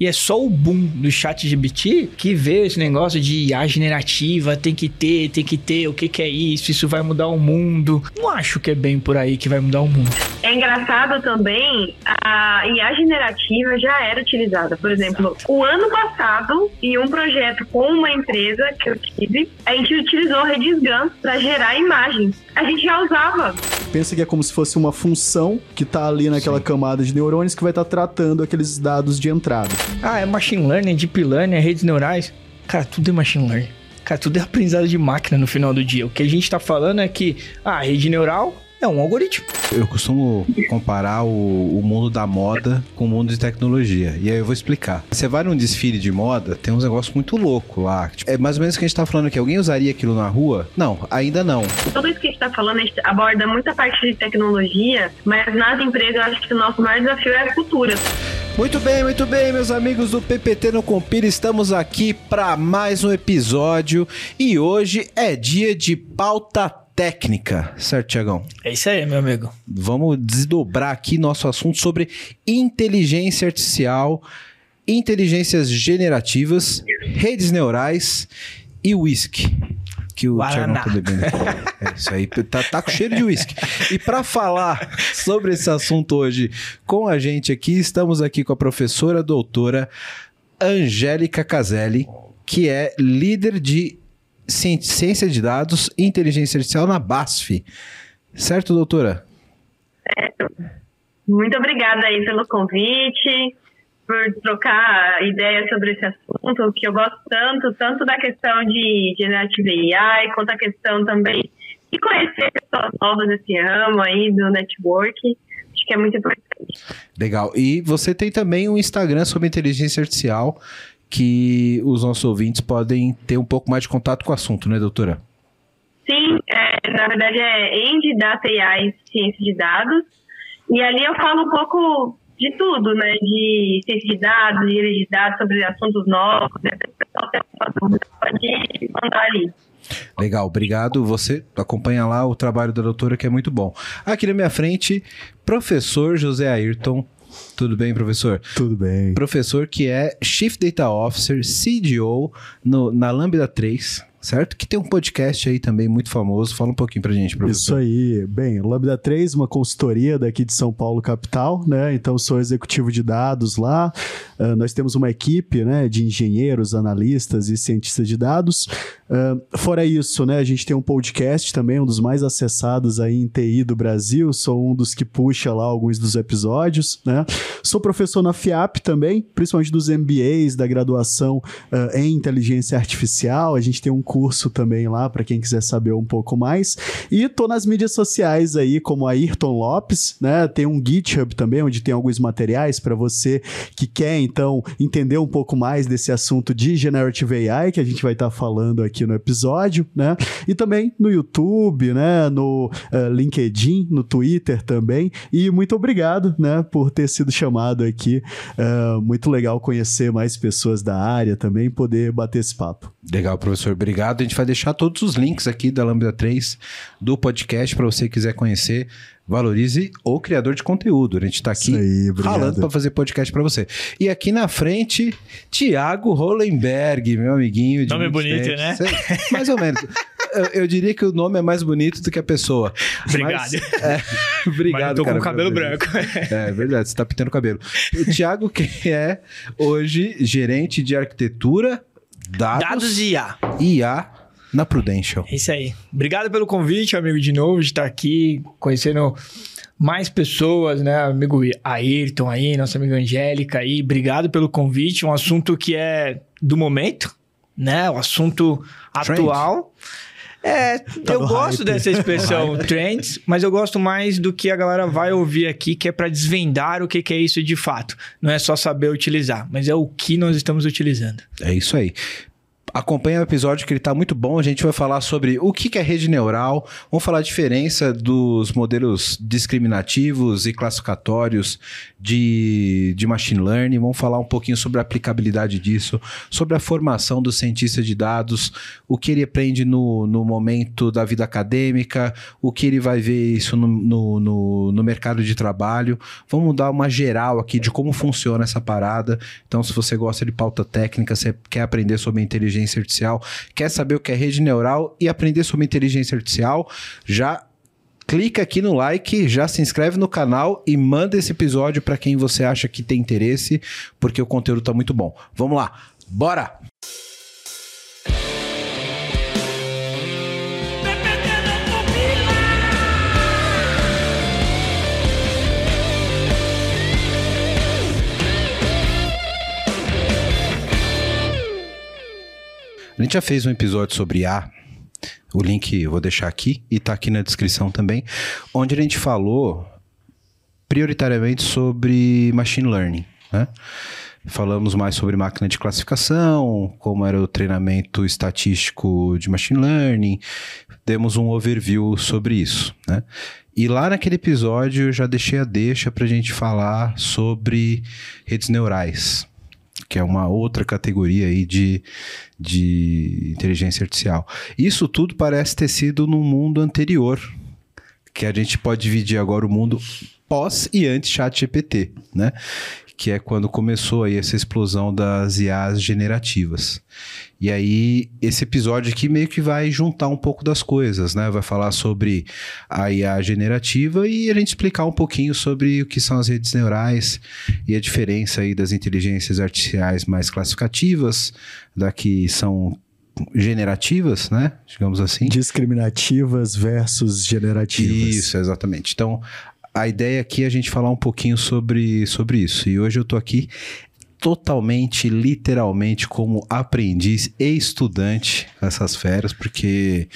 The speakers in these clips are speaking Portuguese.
E é só o boom do chat GBT que veio esse negócio de IA generativa, tem que ter, tem que ter, o que, que é isso, isso vai mudar o mundo. Não acho que é bem por aí que vai mudar o mundo. É engraçado também, a IA generativa já era utilizada. Por exemplo, o ano passado, em um projeto com uma empresa que eu tive, a gente utilizou redes GAN para gerar imagens. A gente já usava. Pensa que é como se fosse uma função que tá ali naquela Sim. camada de neurônios que vai estar tá tratando aqueles dados de entrada. Ah, é machine learning, deep learning, é redes neurais. Cara, tudo é machine learning. Cara, tudo é aprendizado de máquina no final do dia. O que a gente tá falando é que ah, a rede neural é um algoritmo. Eu costumo comparar o, o, mundo da moda com o mundo de tecnologia. E aí eu vou explicar. Você vai num desfile de moda, tem uns negócios muito loucos lá. Tipo, é mais ou menos o que a gente tá falando aqui. Alguém usaria aquilo na rua? Não, ainda não. Tudo isso que a gente tá falando, a gente aborda muita parte de tecnologia, mas nas empresas eu acho que o nosso maior desafio é a cultura. Muito bem, muito bem, meus amigos do PPT no Compira, estamos aqui para mais um episódio e hoje é dia de pauta técnica, certo, Tiagão? É isso aí, meu amigo. Vamos desdobrar aqui nosso assunto sobre inteligência artificial, inteligências generativas, redes neurais e whisky que o Tiagão tá bebendo. É isso aí, tá, tá com cheiro de uísque. E para falar sobre esse assunto hoje com a gente aqui, estamos aqui com a professora doutora Angélica Caselli, que é líder de ciência de dados e inteligência artificial na BASF. Certo, doutora? Certo. Muito obrigada aí pelo convite por trocar ideias sobre esse assunto, que eu gosto tanto, tanto da questão de Generative AI, quanto a questão também de conhecer pessoas novas nesse ramo aí do network. Acho que é muito importante. Legal. E você tem também um Instagram sobre inteligência artificial que os nossos ouvintes podem ter um pouco mais de contato com o assunto, né, doutora? Sim, é, na verdade é End Data AI Ciência de Dados. E ali eu falo um pouco de tudo, né? De ciência de dados, de de dados sobre assuntos novos, né? pode mandar ali. Legal, obrigado. Você acompanha lá o trabalho da doutora, que é muito bom. Aqui na minha frente, professor José Ayrton. Tudo bem, professor? Tudo bem. Professor que é Chief Data Officer, CDO no, na Lambda 3 certo? Que tem um podcast aí também muito famoso. Fala um pouquinho pra gente, professor. Isso aí. Bem, Lambda 3, uma consultoria daqui de São Paulo, capital, né? Então, sou executivo de dados lá. Uh, nós temos uma equipe, né, de engenheiros, analistas e cientistas de dados. Uh, fora isso, né, a gente tem um podcast também, um dos mais acessados aí em TI do Brasil. Sou um dos que puxa lá alguns dos episódios, né? Sou professor na FIAP também, principalmente dos MBAs, da graduação uh, em inteligência artificial. A gente tem um curso também lá para quem quiser saber um pouco mais. E tô nas mídias sociais aí como Ayrton Lopes, né? Tem um GitHub também onde tem alguns materiais para você que quer então entender um pouco mais desse assunto de generative AI que a gente vai estar tá falando aqui no episódio, né? E também no YouTube, né? No uh, LinkedIn, no Twitter também. E muito obrigado, né? Por ter sido chamado aqui. Uh, muito legal conhecer mais pessoas da área também, poder bater esse papo. Legal, professor. Obrigado. A gente vai deixar todos os links aqui da Lambda 3 do podcast para você quiser conhecer. Valorize o criador de conteúdo. A gente está aqui aí, falando para fazer podcast para você. E aqui na frente, Tiago Hollenberg, meu amiguinho. De nome bonito, tempo. né? mais ou menos. eu, eu, diria que o nome é mais bonito do que a pessoa. Obrigado. Mas, é, obrigado, Mas eu tô cara, com o cabelo branco. É verdade, você está pintando o cabelo. O Tiago, que é hoje gerente de arquitetura dados, dados e IA. IA na Prudential. É isso aí. Obrigado pelo convite, amigo, de novo, de estar aqui conhecendo mais pessoas, né? Amigo Ayrton aí, nossa amiga Angélica aí. Obrigado pelo convite. Um assunto que é do momento, né? O um assunto Trend. atual. É, tá eu gosto hype. dessa expressão trends, mas eu gosto mais do que a galera vai ouvir aqui, que é para desvendar o que, que é isso de fato. Não é só saber utilizar, mas é o que nós estamos utilizando. É isso aí. Acompanha o episódio que ele está muito bom. A gente vai falar sobre o que é rede neural, vamos falar a diferença dos modelos discriminativos e classificatórios de, de machine learning, vamos falar um pouquinho sobre a aplicabilidade disso, sobre a formação do cientista de dados, o que ele aprende no, no momento da vida acadêmica, o que ele vai ver isso no, no, no, no mercado de trabalho. Vamos dar uma geral aqui de como funciona essa parada. Então, se você gosta de pauta técnica, você quer aprender sobre inteligência artificial, quer saber o que é rede neural e aprender sobre inteligência artificial, já clica aqui no like, já se inscreve no canal e manda esse episódio para quem você acha que tem interesse, porque o conteúdo tá muito bom. Vamos lá, bora! A gente já fez um episódio sobre A. O link eu vou deixar aqui e tá aqui na descrição também, onde a gente falou prioritariamente sobre machine learning, né? Falamos mais sobre máquina de classificação, como era o treinamento estatístico de machine learning, demos um overview sobre isso, né? E lá naquele episódio eu já deixei a deixa para a gente falar sobre redes neurais, que é uma outra categoria aí de, de inteligência artificial. Isso tudo parece ter sido no mundo anterior, que a gente pode dividir agora o mundo pós e antes chat GPT, né? Que é quando começou aí essa explosão das IAs generativas. E aí, esse episódio aqui meio que vai juntar um pouco das coisas, né? Vai falar sobre a IA generativa e a gente explicar um pouquinho sobre o que são as redes neurais e a diferença aí das inteligências artificiais mais classificativas, da que são generativas, né? Digamos assim. Discriminativas versus generativas. Isso, exatamente. Então, a ideia aqui é a gente falar um pouquinho sobre, sobre isso. E hoje eu tô aqui totalmente, literalmente, como aprendiz e estudante essas feras, porque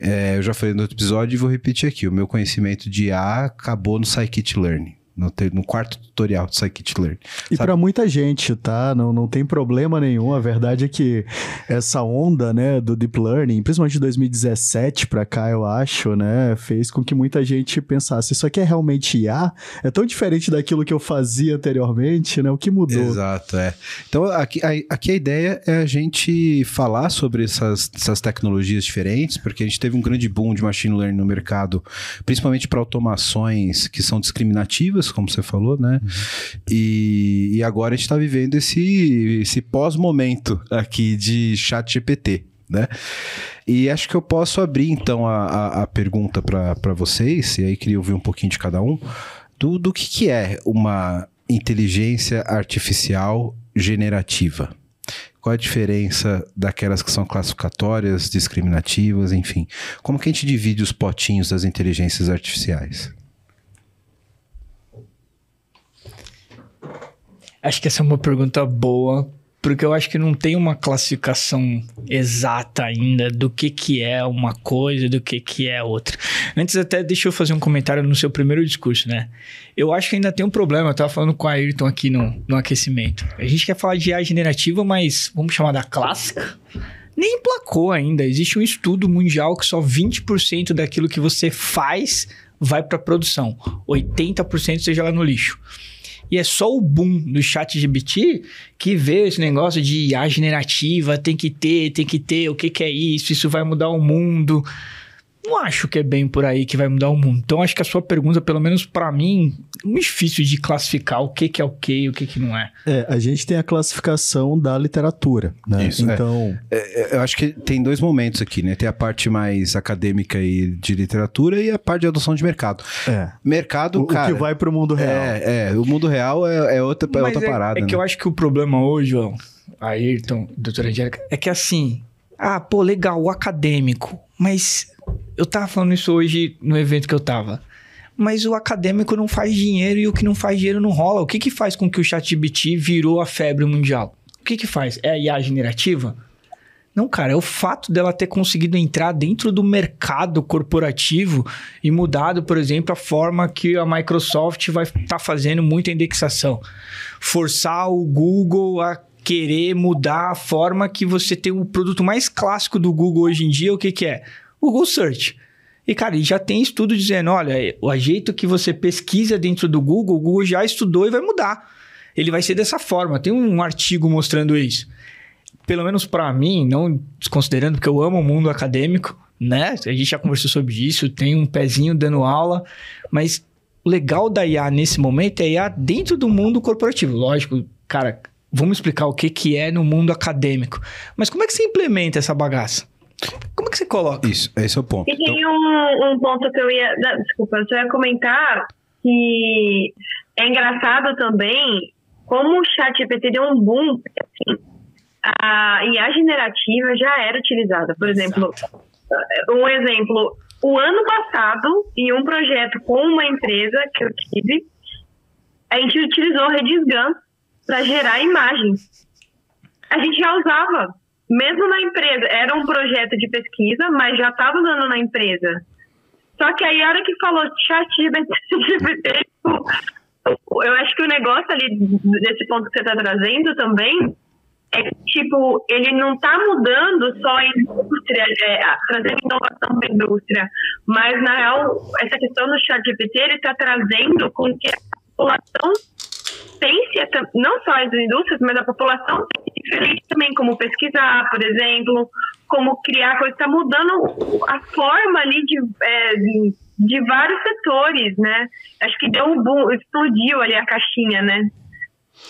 é, eu já falei no outro episódio e vou repetir aqui: o meu conhecimento de IA acabou no Scikit-Learning. No, no, quarto tutorial de Scikit-Learn. E para muita gente, tá? Não, não tem problema nenhum. A verdade é que essa onda, né, do Deep Learning, principalmente de 2017 para cá, eu acho, né, fez com que muita gente pensasse, isso aqui é realmente IA? É tão diferente daquilo que eu fazia anteriormente, né? O que mudou? Exato, é. Então, aqui a, aqui a ideia é a gente falar sobre essas, essas tecnologias diferentes, porque a gente teve um grande boom de machine learning no mercado, principalmente para automações que são discriminativas, como você falou, né? Uhum. E, e agora a gente está vivendo esse, esse pós-momento aqui de chat GPT, né? E acho que eu posso abrir então a, a, a pergunta para vocês, e aí queria ouvir um pouquinho de cada um, do, do que, que é uma inteligência artificial generativa. Qual a diferença daquelas que são classificatórias, discriminativas, enfim? Como que a gente divide os potinhos das inteligências artificiais? Acho que essa é uma pergunta boa, porque eu acho que não tem uma classificação exata ainda do que, que é uma coisa do que, que é outra. Antes até deixa eu fazer um comentário no seu primeiro discurso, né? Eu acho que ainda tem um problema, eu tava falando com a Ayrton aqui no, no aquecimento. A gente quer falar de IA generativa, mas vamos chamar da clássica? Nem emplacou ainda. Existe um estudo mundial que só 20% daquilo que você faz vai para produção. 80% seja lá no lixo. E é só o boom do chat GBT que vê esse negócio de IA generativa, tem que ter, tem que ter, o que, que é isso, isso vai mudar o mundo não acho que é bem por aí que vai mudar o mundo. Então, acho que a sua pergunta, pelo menos para mim, é muito difícil de classificar o que, que é o que e o que, que não é. É, a gente tem a classificação da literatura, né? Isso, é. então... É. É, eu acho que tem dois momentos aqui, né? Tem a parte mais acadêmica e de literatura e a parte de adoção de mercado. É. Mercado, o, cara... O que vai pro mundo real. É, é o mundo real é, é outra, é outra parada, É que né? eu acho que o problema hoje, João, Ayrton, doutora Angélica, é que assim... Ah, pô, legal, o acadêmico, mas eu tava falando isso hoje no evento que eu tava. Mas o acadêmico não faz dinheiro e o que não faz dinheiro não rola. O que que faz com que o ChatGPT virou a febre mundial? O que que faz? É a IA generativa? Não, cara, é o fato dela ter conseguido entrar dentro do mercado corporativo e mudado, por exemplo, a forma que a Microsoft vai estar tá fazendo muita indexação. Forçar o Google a querer mudar a forma que você tem o produto mais clássico do Google hoje em dia, o que, que é? Google Search. E, cara, já tem estudo dizendo, olha, o jeito que você pesquisa dentro do Google, o Google já estudou e vai mudar. Ele vai ser dessa forma. Tem um artigo mostrando isso. Pelo menos para mim, não desconsiderando, porque eu amo o mundo acadêmico, né? A gente já conversou sobre isso, tem um pezinho dando aula, mas o legal da IA nesse momento é IA dentro do mundo corporativo. Lógico, cara, vamos explicar o que, que é no mundo acadêmico. Mas como é que você implementa essa bagaça? Como é que você coloca? Isso, esse é o ponto. E tem então... um, um ponto que eu ia. Não, desculpa, eu ia comentar que é engraçado também como o chat GPT deu um boom. Assim, a IA generativa já era utilizada. Por exemplo, Exato. um exemplo, o ano passado, em um projeto com uma empresa que eu tive, a gente utilizou Redis GAN para gerar imagens. A gente já usava mesmo na empresa, era um projeto de pesquisa, mas já estava usando na empresa. Só que aí, a hora que falou chat GPT, eu acho que o negócio ali, desse ponto que você está trazendo também, é que, tipo, ele não está mudando só a indústria, é, trazendo inovação para a indústria, mas, na real, essa questão do chat GPT, ele está trazendo com que a população pense, não só as indústrias, mas a população diferente também, como pesquisar, por exemplo, como criar coisas, está mudando a forma ali de, é, de, de, vários setores, né? Acho que deu um boom, explodiu ali a caixinha, né?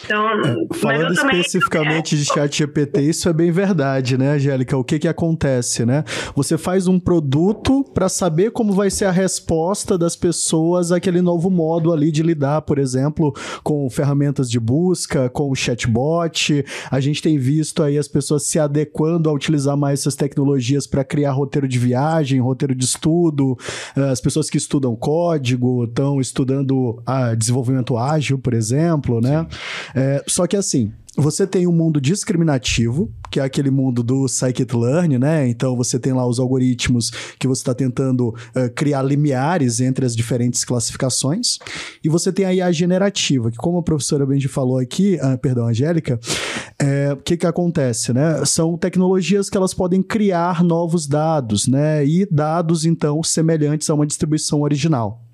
Então, é, falando especificamente de chat GPT, isso é bem verdade, né, Angélica? O que que acontece, né? Você faz um produto para saber como vai ser a resposta das pessoas àquele novo modo ali de lidar, por exemplo, com ferramentas de busca, com o chatbot. A gente tem visto aí as pessoas se adequando a utilizar mais essas tecnologias para criar roteiro de viagem, roteiro de estudo. Eh, as pessoas que estudam código estão estudando a desenvolvimento ágil, por exemplo, né? Sim. É, só que assim, você tem um mundo discriminativo, que é aquele mundo do scikit-learn, né? Então você tem lá os algoritmos que você está tentando uh, criar limiares entre as diferentes classificações. E você tem a IA generativa, que como a professora Benji falou aqui, uh, perdão, Angélica, é, o que que acontece, né? São tecnologias que elas podem criar novos dados, né? E dados, então, semelhantes a uma distribuição original.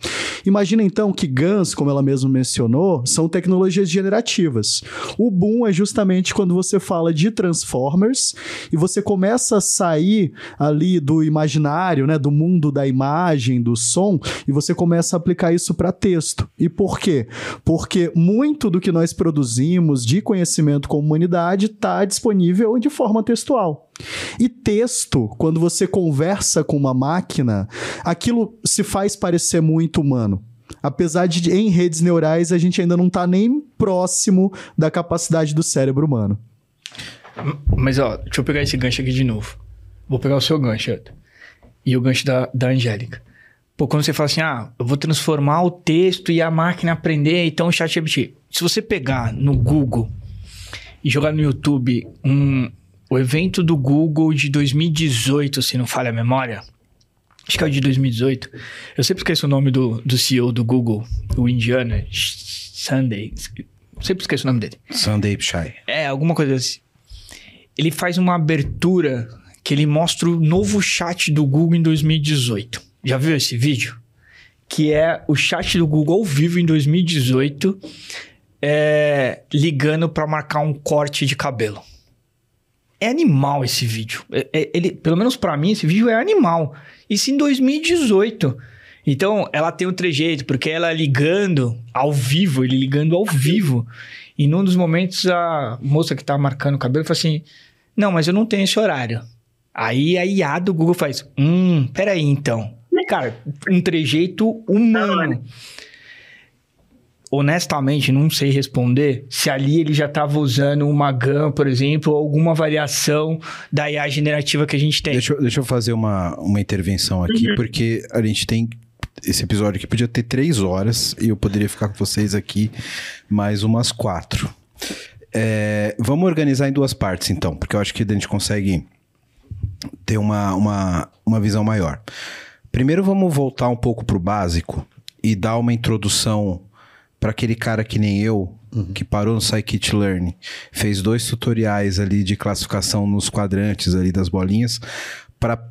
Imagina então que GANs, como ela mesma mencionou, são tecnologias generativas. O boom é justamente quando você fala de Transformers e você começa a sair ali do imaginário, né, do mundo da imagem, do som, e você começa a aplicar isso para texto. E por quê? Porque muito do que nós produzimos de conhecimento com humanidade está disponível de forma textual. E texto, quando você conversa com uma máquina, aquilo se faz parecer muito humano. Apesar de em redes neurais a gente ainda não está nem próximo da capacidade do cérebro humano. Mas ó, deixa eu pegar esse gancho aqui de novo. Vou pegar o seu gancho, E o gancho da, da Angélica. Pô, quando você fala assim, ah, eu vou transformar o texto e a máquina aprender, então o chat GPT. Se você pegar no Google e jogar no YouTube um, o evento do Google de 2018, se não falha a memória. Acho que é o de 2018. Eu sempre esqueço o nome do, do CEO do Google, o indiano. Sunday. Sempre esqueço o nome dele. Sunday Pichai. É, alguma coisa assim. Ele faz uma abertura que ele mostra o novo chat do Google em 2018. Já viu esse vídeo? Que é o chat do Google ao vivo em 2018, é, ligando para marcar um corte de cabelo. É animal esse vídeo. É, é, ele, pelo menos para mim, esse vídeo é animal. Isso em 2018. Então, ela tem um trejeito, porque ela ligando ao vivo, ele ligando ao vivo. E num dos momentos, a moça que tá marcando o cabelo falou assim: Não, mas eu não tenho esse horário. Aí a IA do Google faz: Hum, peraí então. Cara, um trejeito humano honestamente, não sei responder se ali ele já estava usando uma GAN, por exemplo, ou alguma variação da IA generativa que a gente tem. Deixa, deixa eu fazer uma, uma intervenção aqui, uhum. porque a gente tem. Esse episódio aqui podia ter três horas e eu poderia ficar com vocês aqui mais umas quatro. É, vamos organizar em duas partes, então, porque eu acho que a gente consegue ter uma, uma, uma visão maior. Primeiro, vamos voltar um pouco para o básico e dar uma introdução para aquele cara que nem eu, que parou no Scikit-Learn, fez dois tutoriais ali de classificação nos quadrantes ali das bolinhas, para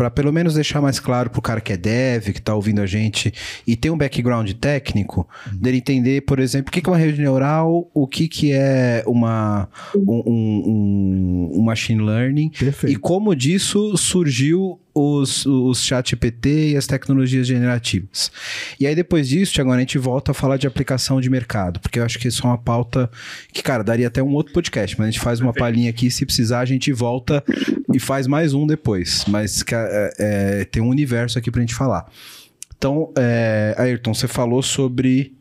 para pelo menos deixar mais claro pro cara que é dev, que tá ouvindo a gente e tem um background técnico, uhum. dele entender, por exemplo, o que, que é uma rede neural, o que, que é uma, um, um, um machine learning Perfeito. e como disso surgiu os, os chat PT e as tecnologias generativas. E aí, depois disso, Tiago, a gente volta a falar de aplicação de mercado, porque eu acho que isso é uma pauta que, cara, daria até um outro podcast, mas a gente faz uma palhinha aqui, se precisar, a gente volta e faz mais um depois. Mas é, é, tem um universo aqui pra gente falar. Então, é, Ayrton, você falou sobre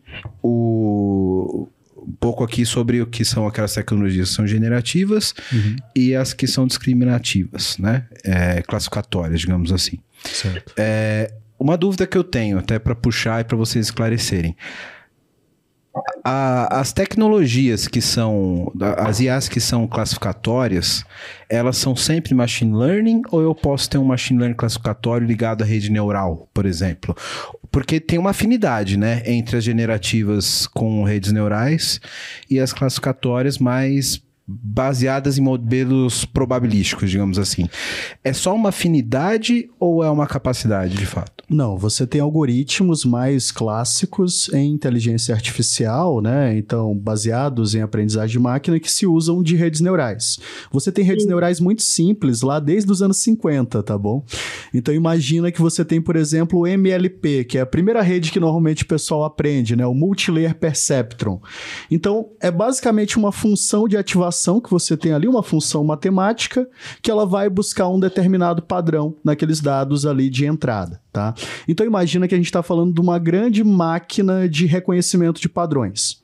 o um pouco aqui sobre o que são aquelas tecnologias que são generativas uhum. e as que são discriminativas, né? É, classificatórias, digamos assim. Certo. É, uma dúvida que eu tenho, até para puxar e para vocês esclarecerem. A, as tecnologias que são, as IAs que são classificatórias, elas são sempre machine learning ou eu posso ter um machine learning classificatório ligado à rede neural, por exemplo? Porque tem uma afinidade, né, entre as generativas com redes neurais e as classificatórias mais baseadas em modelos probabilísticos, digamos assim. É só uma afinidade ou é uma capacidade de fato? Não, você tem algoritmos mais clássicos em inteligência artificial, né? Então, baseados em aprendizagem de máquina que se usam de redes neurais. Você tem redes Sim. neurais muito simples lá desde os anos 50, tá bom? Então, imagina que você tem, por exemplo, o MLP, que é a primeira rede que normalmente o pessoal aprende, né? O Multilayer Perceptron. Então, é basicamente uma função de ativação que você tem ali, uma função matemática, que ela vai buscar um determinado padrão naqueles dados ali de entrada, tá? Então imagina que a gente está falando de uma grande máquina de reconhecimento de padrões.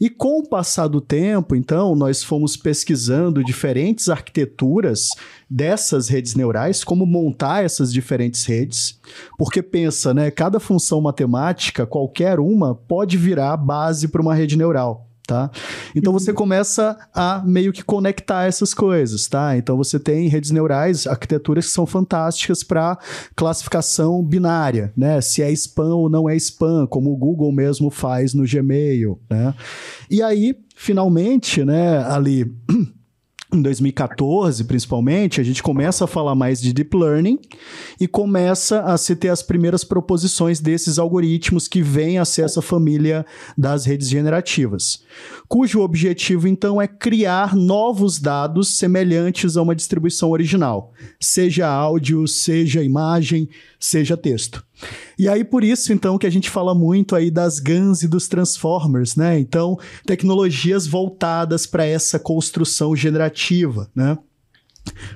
E com o passar do tempo, então, nós fomos pesquisando diferentes arquiteturas dessas redes neurais, como montar essas diferentes redes, porque pensa, né, cada função matemática, qualquer uma, pode virar base para uma rede neural tá? Então você uhum. começa a meio que conectar essas coisas, tá? Então você tem redes neurais, arquiteturas que são fantásticas para classificação binária, né? Se é spam ou não é spam, como o Google mesmo faz no Gmail, né? E aí, finalmente, né, ali em 2014, principalmente, a gente começa a falar mais de deep learning e começa a se ter as primeiras proposições desses algoritmos que vêm a ser essa família das redes generativas, cujo objetivo então é criar novos dados semelhantes a uma distribuição original, seja áudio, seja imagem, seja texto. E aí por isso então que a gente fala muito aí das GANs e dos Transformers, né? Então, tecnologias voltadas para essa construção generativa, né?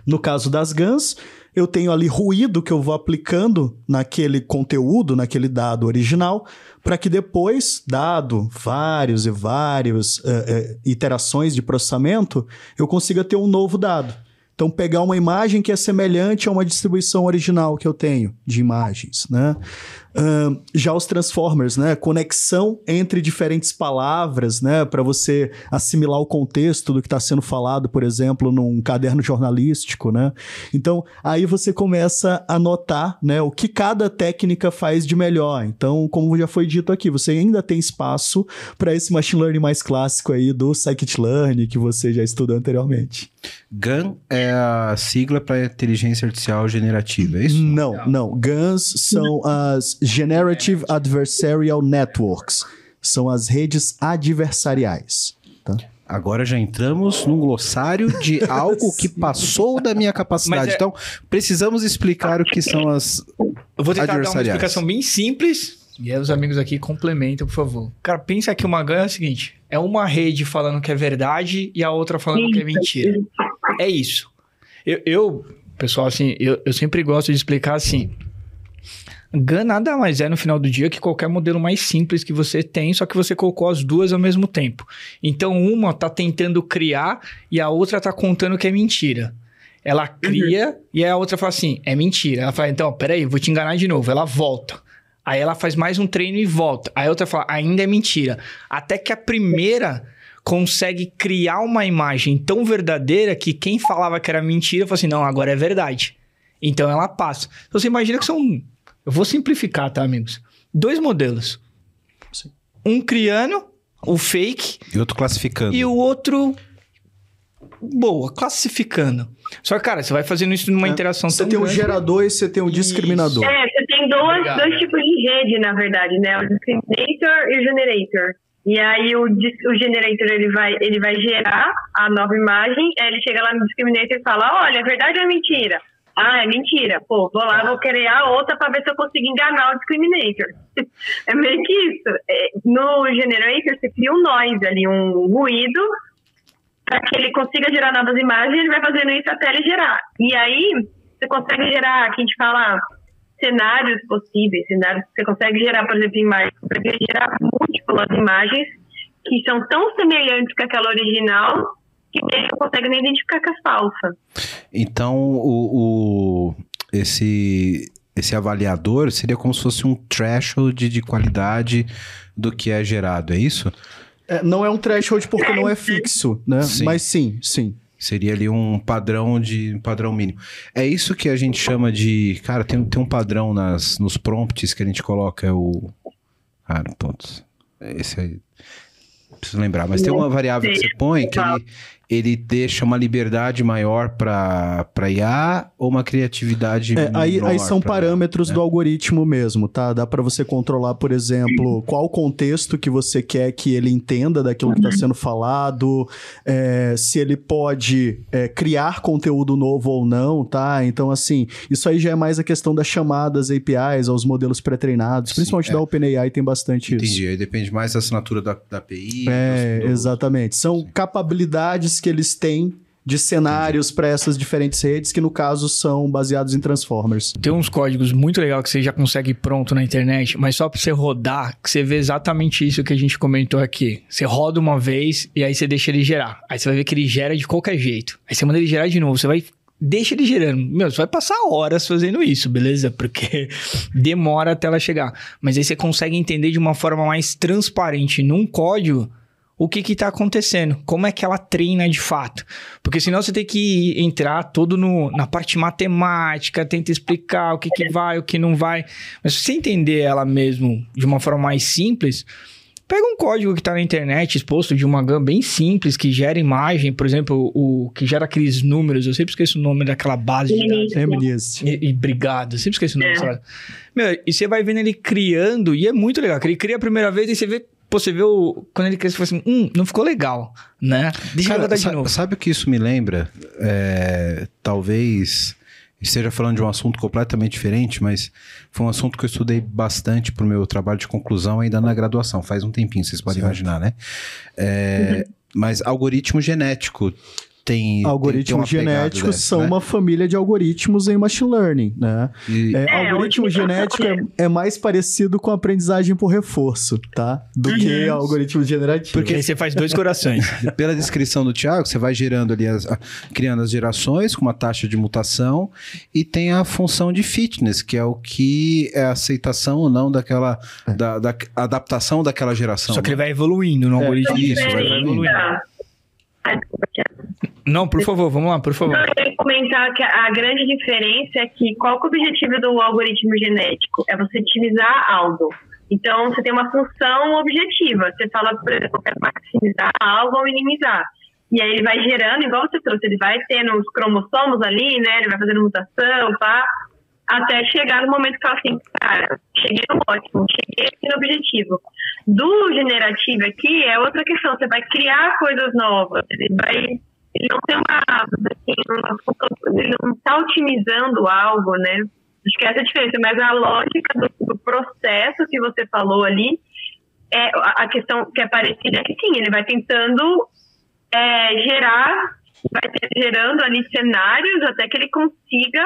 No caso das GANs, eu tenho ali ruído que eu vou aplicando naquele conteúdo, naquele dado original, para que depois, dado vários e várias uh, uh, iterações de processamento, eu consiga ter um novo dado. Então, pegar uma imagem que é semelhante a uma distribuição original que eu tenho de imagens, né? Uh, já os Transformers, né? Conexão entre diferentes palavras, né? Para você assimilar o contexto do que está sendo falado, por exemplo, num caderno jornalístico, né? Então, aí você começa a notar, né? O que cada técnica faz de melhor. Então, como já foi dito aqui, você ainda tem espaço para esse machine learning mais clássico aí do scikit-learn que você já estudou anteriormente. GAN é a sigla para inteligência artificial generativa, é isso? Não, não. GANs são as Generative Adversarial Networks. São as redes adversariais. Tá? Agora já entramos num glossário de algo que passou da minha capacidade. É... Então, precisamos explicar o que são as Eu vou tentar dar uma explicação bem simples. E aí os amigos aqui complementam, por favor. Cara, pensa que uma GAN é o seguinte: é uma rede falando que é verdade e a outra falando que é mentira. É isso. Eu, eu pessoal, assim, eu, eu sempre gosto de explicar assim. GAN nada mais é no final do dia que qualquer modelo mais simples que você tem, só que você colocou as duas ao mesmo tempo. Então uma tá tentando criar e a outra tá contando que é mentira. Ela cria uhum. e a outra fala assim: é mentira. Ela fala, então, peraí, vou te enganar de novo. Ela volta. Aí ela faz mais um treino e volta. Aí a outra fala, ainda é mentira. Até que a primeira consegue criar uma imagem tão verdadeira que quem falava que era mentira fala assim: não, agora é verdade. Então ela passa. Então você imagina que são eu vou simplificar, tá, amigos? Dois modelos. Sim. Um criando, o fake, E outro classificando. e o outro. Boa, classificando. Só que, cara, você vai fazendo isso numa interação Você tão tem um gerador e você tem um Isso. discriminador. É, você tem dois, Obrigado. dois tipos de rede, na verdade, né? O discriminator e o generator. E aí o, o generator ele vai, ele vai gerar a nova imagem, aí ele chega lá no discriminator e fala, olha, é verdade ou é mentira? Ah, é mentira. Pô, vou lá, vou criar outra para ver se eu consigo enganar o discriminator. é meio que isso. É, no generator você cria um noise ali, um ruído, para que ele consiga gerar novas imagens, ele vai fazendo isso até ele gerar. E aí, você consegue gerar, que a gente fala, cenários possíveis, cenários que você consegue gerar, por exemplo, imagens, você consegue gerar múltiplas imagens que são tão semelhantes com aquela original que ele não consegue nem identificar que é falsa. Então, o, o- esse, esse avaliador seria como se fosse um threshold de qualidade do que é gerado, é isso? É, não é um threshold porque não é fixo, né? Sim. Mas sim, sim. Seria ali um padrão de um padrão mínimo. É isso que a gente chama de. Cara, tem, tem um padrão nas, nos prompts que a gente coloca, é o. Cara, pontos. Esse aí. Preciso lembrar, mas tem uma variável que você põe que ele, ele deixa uma liberdade maior para IA ou uma criatividade É, aí, menor aí são parâmetros né? do algoritmo mesmo, tá? Dá pra você controlar, por exemplo, qual contexto que você quer que ele entenda daquilo que está sendo falado, é, se ele pode é, criar conteúdo novo ou não, tá? Então, assim, isso aí já é mais a questão das chamadas APIs, aos modelos pré-treinados, Sim, principalmente é. da OpenAI tem bastante isso. Entendi. Aí depende mais da assinatura da, da API. É, exatamente. São capabilidades que eles têm de cenários para essas diferentes redes, que no caso são baseados em Transformers. Tem uns códigos muito legal que você já consegue pronto na internet, mas só pra você rodar, que você vê exatamente isso que a gente comentou aqui. Você roda uma vez e aí você deixa ele gerar. Aí você vai ver que ele gera de qualquer jeito. Aí você manda ele gerar de novo, você vai deixa ele gerando. Meu, você vai passar horas fazendo isso, beleza? Porque demora até ela chegar. Mas aí você consegue entender de uma forma mais transparente num código o que que tá acontecendo, como é que ela treina de fato. Porque senão você tem que entrar todo no, na parte matemática, tenta explicar o que que vai, o que não vai. Mas se você entender ela mesmo de uma forma mais simples, pega um código que tá na internet exposto de uma gama bem simples, que gera imagem, por exemplo, o que gera aqueles números, eu sempre esqueço o nome daquela base de dados. Reminisce. E, e obrigado, eu sempre esqueço o nome. É. Meu, e você vai vendo ele criando, e é muito legal, que ele cria a primeira vez e você vê, pô, você vê o. Quando ele cria, você fala assim, hum, não ficou legal, né? Deixa eu Cara, rodar de novo. sabe o que isso me lembra? É, talvez esteja falando de um assunto completamente diferente, mas foi um assunto que eu estudei bastante para o meu trabalho de conclusão ainda na graduação. Faz um tempinho, vocês podem Certo. imaginar, né? É, Mas algoritmo genético tem. Algoritmos tem- tem genéticos dessa, são né? uma família de algoritmos em machine learning, né? E- É, É, algoritmo hoje- genético é, é mais parecido com aprendizagem por reforço, tá? Do que Uhum. algoritmo generativo. Porque aí você faz dois corações. Pela descrição do Thiago, você vai gerando ali, as- a- criando as gerações com uma taxa de mutação e tem a função de fitness, que é o que é a aceitação ou não daquela, da, da adaptação daquela geração. Só que ele né? vai evoluindo no É, algoritmo. isso, vai evoluindo. da- Ah, desculpa, Thiago. Não, por favor, vamos lá, por favor. Não, eu ia comentar que a grande diferença é que qual que é o objetivo do algoritmo genético? É você otimizar algo. Então, você tem uma função objetiva. Você fala, por exemplo, eu quero maximizar algo ou minimizar. E aí ele vai gerando, igual você trouxe, ele vai tendo os cromossomos ali, né? Ele vai fazendo mutação, pá, até chegar no momento que fala assim, cara, cheguei no ótimo, cheguei aqui no objetivo. Do generativo aqui é outra questão, você vai criar coisas novas, ele vai ele não tem uma, assim, ele não está otimizando algo, né? Acho que essa é a diferença, mas a lógica do, do processo que você falou ali, é a, questão que é parecida é que sim, ele vai tentando é, gerar, vai gerando ali cenários até que ele consiga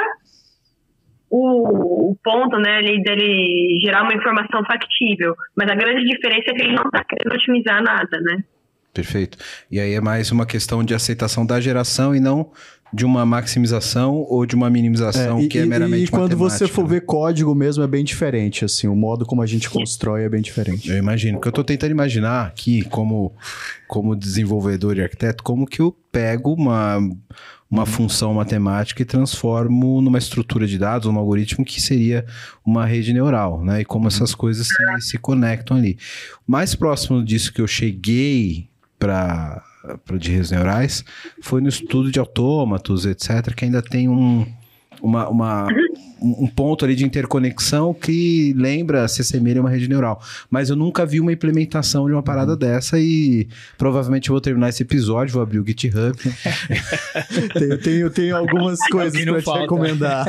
o, o ponto, né, ali dele gerar uma informação factível. Mas a grande diferença é que ele não está querendo otimizar nada, né? Perfeito. E aí é mais uma questão de aceitação da geração e não de uma maximização ou de uma minimização e, que é meramente E quando você for né? ver código mesmo é bem diferente, assim, o modo como a gente constrói é bem diferente. Eu imagino, porque eu tô tentando imaginar aqui, como, como desenvolvedor e arquiteto, como que eu pego uma, uma função matemática e transformo numa estrutura de dados, um algoritmo que seria uma rede neural, né? E como essas coisas se, se conectam ali. Mais próximo disso que eu cheguei para de redes neurais foi no estudo de autômatos, etc., que ainda tem um, uma, uma, um ponto ali de interconexão que lembra, se assemelha a uma rede neural. Mas eu nunca vi uma implementação de uma parada dessa e provavelmente eu vou terminar esse episódio, vou abrir o GitHub. tenho, tenho, tenho algumas coisas para te recomendar.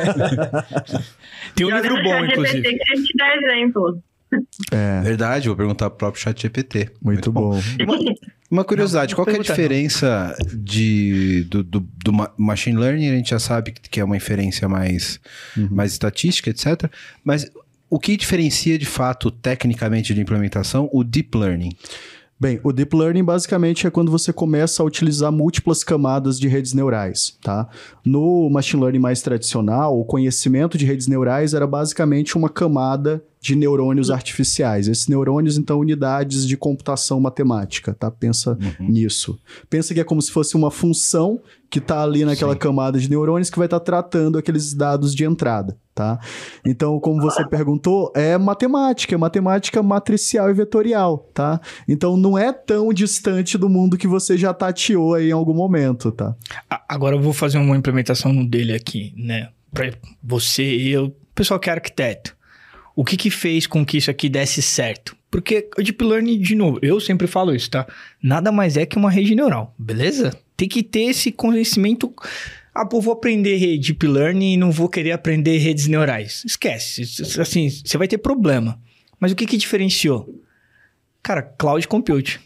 Tem um livro bom, inclusive. Que a gente dá exemplo. É, Verdade, vou perguntar pro próprio chat GPT. muito bom. Uma curiosidade, Não, não qual é a não. diferença de, do, do, do ma- machine learning? A gente já sabe que que é uma inferência mais, mais estatística, etc. Mas o que diferencia de fato, tecnicamente, de implementação, o deep learning? Bem, o deep learning basicamente é quando você começa a utilizar múltiplas camadas de redes neurais, tá? No machine learning mais tradicional, o conhecimento de redes neurais era basicamente uma camada de neurônios artificiais. Esses neurônios, então, unidades de computação matemática, tá? Pensa nisso. Pensa que é como se fosse uma função que está ali naquela Sim. camada de neurônios que vai estar tratando aqueles dados de entrada, tá? Então, como você perguntou, é matemática, é matemática matricial e vetorial, tá? Então, não é tão distante do mundo que você já tateou aí em algum momento, tá? Agora eu vou fazer uma implementação dele aqui, né? Pra você e eu, o pessoal que é arquiteto. O que que fez com que isso aqui desse certo? Porque o Deep Learning, de novo, eu sempre falo isso, tá? Nada mais é que uma rede neural, beleza? Tem que ter esse conhecimento. Ah, pô, vou aprender re- Deep Learning e não vou querer aprender redes neurais. Esquece. Assim, você vai ter problema. Mas o que que diferenciou? Cara, Cloud Compute.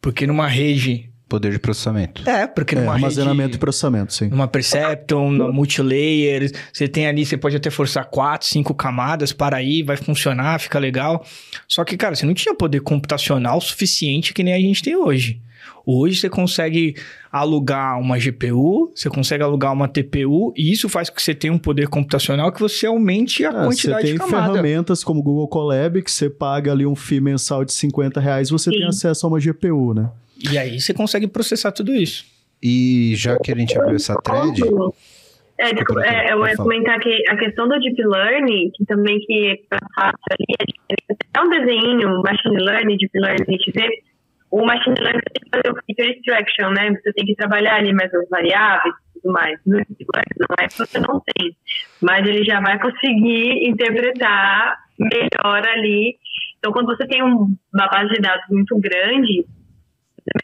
Porque numa rede... Poder de processamento. É, porque É, numa armazenamento rede... e processamento, sim. Numa Percepton, na multilayer, você tem ali, você pode até forçar quatro, cinco camadas para aí, vai funcionar, fica legal. Só que, cara, você não tinha poder computacional suficiente que nem a gente tem hoje. Hoje você consegue alugar uma GPU, você consegue alugar uma TPU, e isso faz com que você tenha um poder computacional que você aumente a Ah, você quantidade tem de camada. ferramentas como o Google Colab, que você paga ali um FII mensal de 50 reais, você tem Sim. acesso a uma GPU, né? E aí você consegue processar tudo isso. E já que a gente abriu essa thread, É, desculpa, é, eu ia comentar que a questão do Deep Learning, que também que é ali, é um desenho, Machine Learning, Deep Learning, a gente vê, o Machine Learning você tem que fazer o feature extraction, né? Você tem que trabalhar ali mais as variáveis e tudo mais. No Deep Learning não é que você não tem, mas ele já vai conseguir interpretar melhor ali. Então, quando você tem um- uma base de dados muito grande,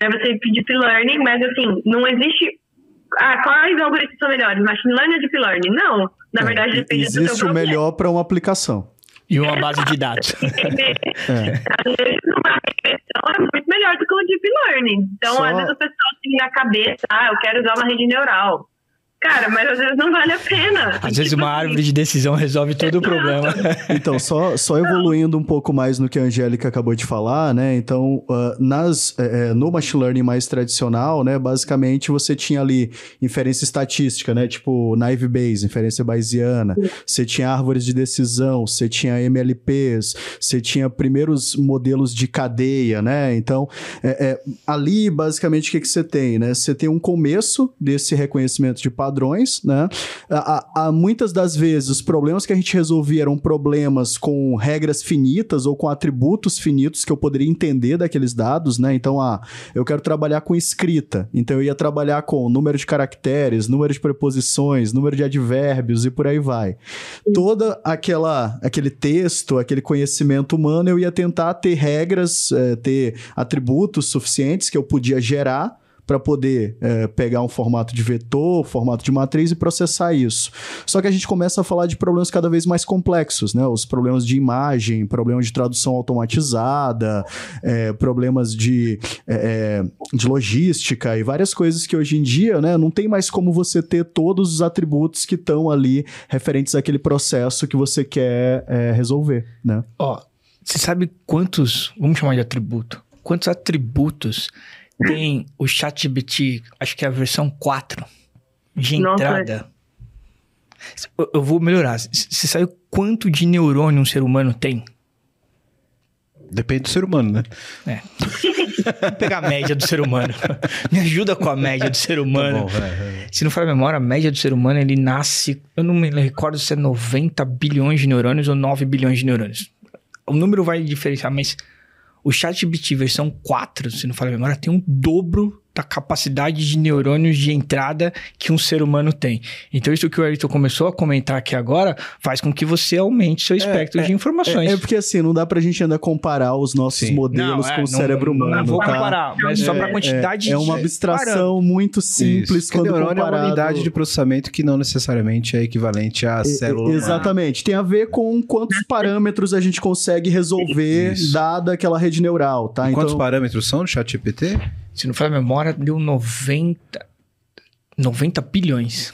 é você ir pro Deep Learning, mas assim, não existe. Ah, quais algoritmos são melhores? Machine Learning ou Deep Learning? Não. Na É, verdade, depende do seu Existe o melhor para uma aplicação. E uma base de dados. É. Às vezes, uma regressão é muito melhor do que o Deep Learning. Então, Só- às vezes, o pessoal tem na cabeça, ah, eu quero usar uma rede neural. Cara, mas às vezes não vale a pena. Às vezes Tipo uma assim, árvore de decisão resolve todo o problema. Então, só, só evoluindo um pouco mais no que a Angélica acabou de falar, né? Então, ah, nas, eh, eh, no machine learning mais tradicional, né? Basicamente, você tinha ali inferência estatística, né? Tipo, naive Bayes, inferência bayesiana. Você tinha árvores de decisão, você tinha MLPs, você tinha primeiros modelos de cadeia, né? Então, é, é, ali, basicamente, o que, que você tem, né? Você tem um começo desse reconhecimento de padrões, né? Há, há- muitas das vezes, os problemas que a gente resolvia eram problemas com regras finitas ou com atributos finitos que eu poderia entender daqueles dados, né? Então, ah, eu quero trabalhar com escrita. Então, eu ia trabalhar com número de caracteres, número de preposições, número de advérbios e por aí vai. Toda aquela aquele texto, aquele conhecimento humano, eu ia tentar ter regras, eh, ter atributos suficientes que eu podia gerar para poder eh, pegar um formato de vetor, formato de matriz e processar isso. Só que a gente começa a falar de problemas cada vez mais complexos, né? Os problemas de imagem, problemas de tradução automatizada, eh, problemas de, eh, eh, de logística e várias coisas que hoje em dia, né, não tem mais como você ter todos os atributos que estão ali referentes àquele processo que você quer eh, resolver, né? Ó, você sabe quantos, vamos chamar de atributo, quantos atributos tem o ChatGPT, acho que é a versão 4? de Nossa. entrada. Eu- Eu vou melhorar. Você sabe quanto de neurônio um ser humano tem? Depende do ser humano, né? Vamos pegar a média do ser humano. Me ajuda com a média do ser humano. Tá bom, vai, vai. Se não for a memória, a média do ser humano, ele nasce... Eu não me recordo se é 90 bilhões de neurônios ou 9 bilhões de neurônios. O número vai diferenciar, mas o ChatGPT versão 4, se não for a memória, tem um dobro da capacidade de neurônios de entrada que um ser humano tem. Então, isso que o Ayrton começou a comentar aqui agora faz com que você aumente seu espectro de informações. É, é porque assim, não dá pra gente ainda comparar os nossos Sim. modelos Não, é, com o não- cérebro humano, Não vou tá? comparar, mas só pra É, quantidade é, é uma abstração muito simples Isso. quando neurônio comparado... é uma unidade de processamento que não necessariamente é equivalente à célula. Exatamente. Tem a ver com quantos parâmetros a gente consegue resolver Isso. dada aquela rede neural, tá? E Quantos então, parâmetros são no ChatGPT? Se não for a memória, deu 90... 90 bilhões.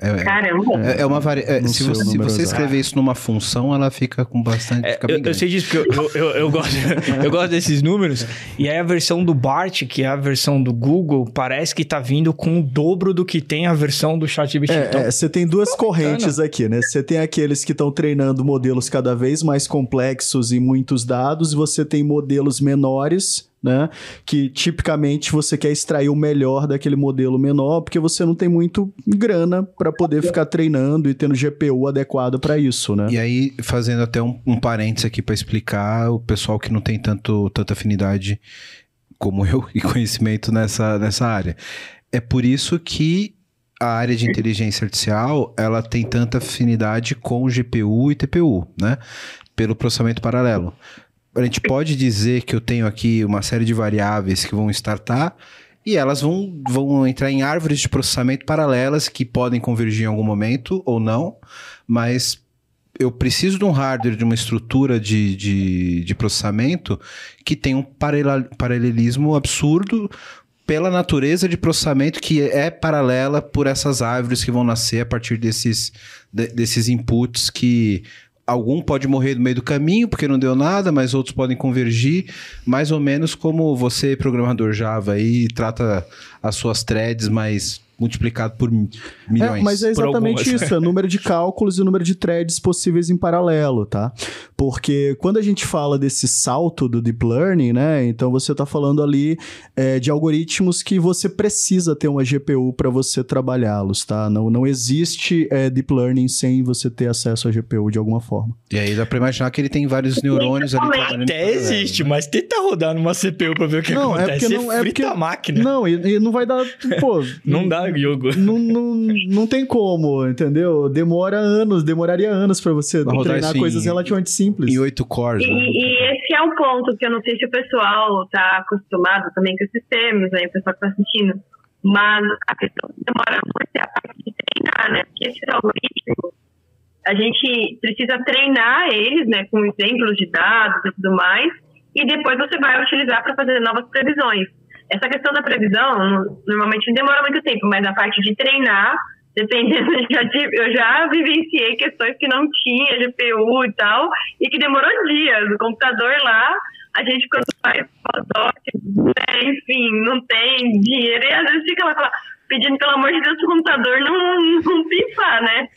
É, é- Caramba. é- é uma vari... é, se você, se você escrever isso numa função, ela fica com bastante. É, fica bem eu, eu sei disso porque eu, eu, eu, eu gosto, eu gosto desses números. E aí a versão do BART, que é a versão do Google, parece que tá vindo com o dobro do que tem a versão do ChatGPT. É, Então, é, você tem duas correntes aqui, né? Você tem aqueles que estão treinando modelos cada vez mais complexos e muitos dados, e você tem modelos menores, né? Que tipicamente você quer extrair o melhor daquele modelo menor, porque você não tem muito grana para poder ficar treinando e tendo GPU adequado para isso, né? E aí, fazendo até um, um parênteses aqui para explicar, o pessoal que não tem tanto, tanta afinidade como eu e conhecimento nessa, nessa área. É por isso que a área de inteligência artificial, ela tem tanta afinidade com GPU e TPU, né? Pelo processamento paralelo. A gente pode dizer que eu tenho aqui uma série de variáveis que vão startar e elas vão, vão entrar em árvores de processamento paralelas que podem convergir em algum momento ou não, mas eu preciso de um hardware, de uma estrutura de, de, de processamento que tem um paralel- paralelismo absurdo pela natureza de processamento que é paralela por essas árvores que vão nascer a partir desses, de- desses inputs que algum pode morrer no meio do caminho porque não deu nada, mas outros podem convergir, mais ou menos como você, programador Java, aí trata as suas threads, mas multiplicado por mi- milhões. É, mas é exatamente algumas. isso, é o número de cálculos e o número de threads possíveis em paralelo, tá? Porque quando a gente fala desse salto do deep learning, né? Então você está falando ali é, de algoritmos que você precisa ter uma GPU para você trabalhá-los, tá? Não, não existe é, deep learning sem você ter acesso à GPU de alguma forma. E aí dá pra imaginar que ele tem vários neurônios ali. Até existe, mas tenta rodar numa CPU pra ver o que Não, é acontece. porque Você não- é frita porque- a máquina. Não, e, e não vai dar, pô... Não dá jogo. Não, não, não tem como, entendeu? Demora anos, demoraria anos para você Vai treinar isso em- coisas relativamente simples. Em oito cores. E, né? e esse é um ponto que eu não sei se o pessoal está acostumado também com esses termos, aí, o pessoal que está assistindo. Mas a questão que demora muito é a parte de treinar, né? Porque esses algoritmos, a gente precisa treinar eles, né? Com exemplos de dados e tudo mais. E depois você vai utilizar para fazer novas previsões. Essa questão da previsão, no- normalmente não demora muito tempo, mas a parte de treinar, dependendo, eu já, tive- eu já vivenciei questões que não tinha GPU e tal, e que demorou dias. O computador lá, a gente quando faz pós-doc, né, enfim, não tem dinheiro, e às vezes fica lá fala, pedindo pelo amor de Deus pro computador não, não pifar, né?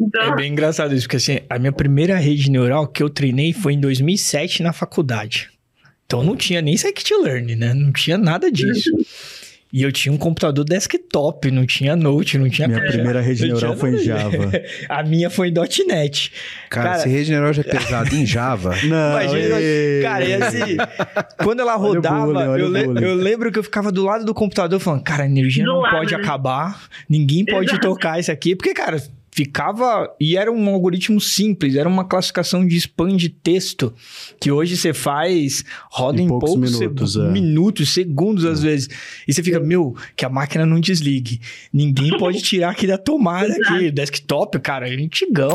Então, É bem engraçado isso, porque assim, a minha primeira rede neural que eu treinei foi em 2007 na faculdade. Então não tinha nem scikit-learn, né? Não tinha nada disso. E eu tinha um computador desktop, não tinha Note, não tinha... Minha primeira rede neural foi em. Java. A minha foi em .NET. Cara, Cara- se rede neural já é pesado em Java. Não, Imagina, ei. cara, e assim, quando ela rodava, bullying, eu, le- bullying. eu lembro que eu ficava do lado do computador falando, cara, a energia Do não lado, pode né? acabar, ninguém pode Exato. tocar isso aqui, porque, cara, ficava. E era um algoritmo simples, era uma classificação de spam de texto que hoje você faz, roda Em em, poucos poucos, minutos, seg- é. minutos, segundos às vezes. E você fica, meu, que a máquina não desligue. Ninguém pode tirar aqui da tomada aqui. Desktop, cara, é antigão.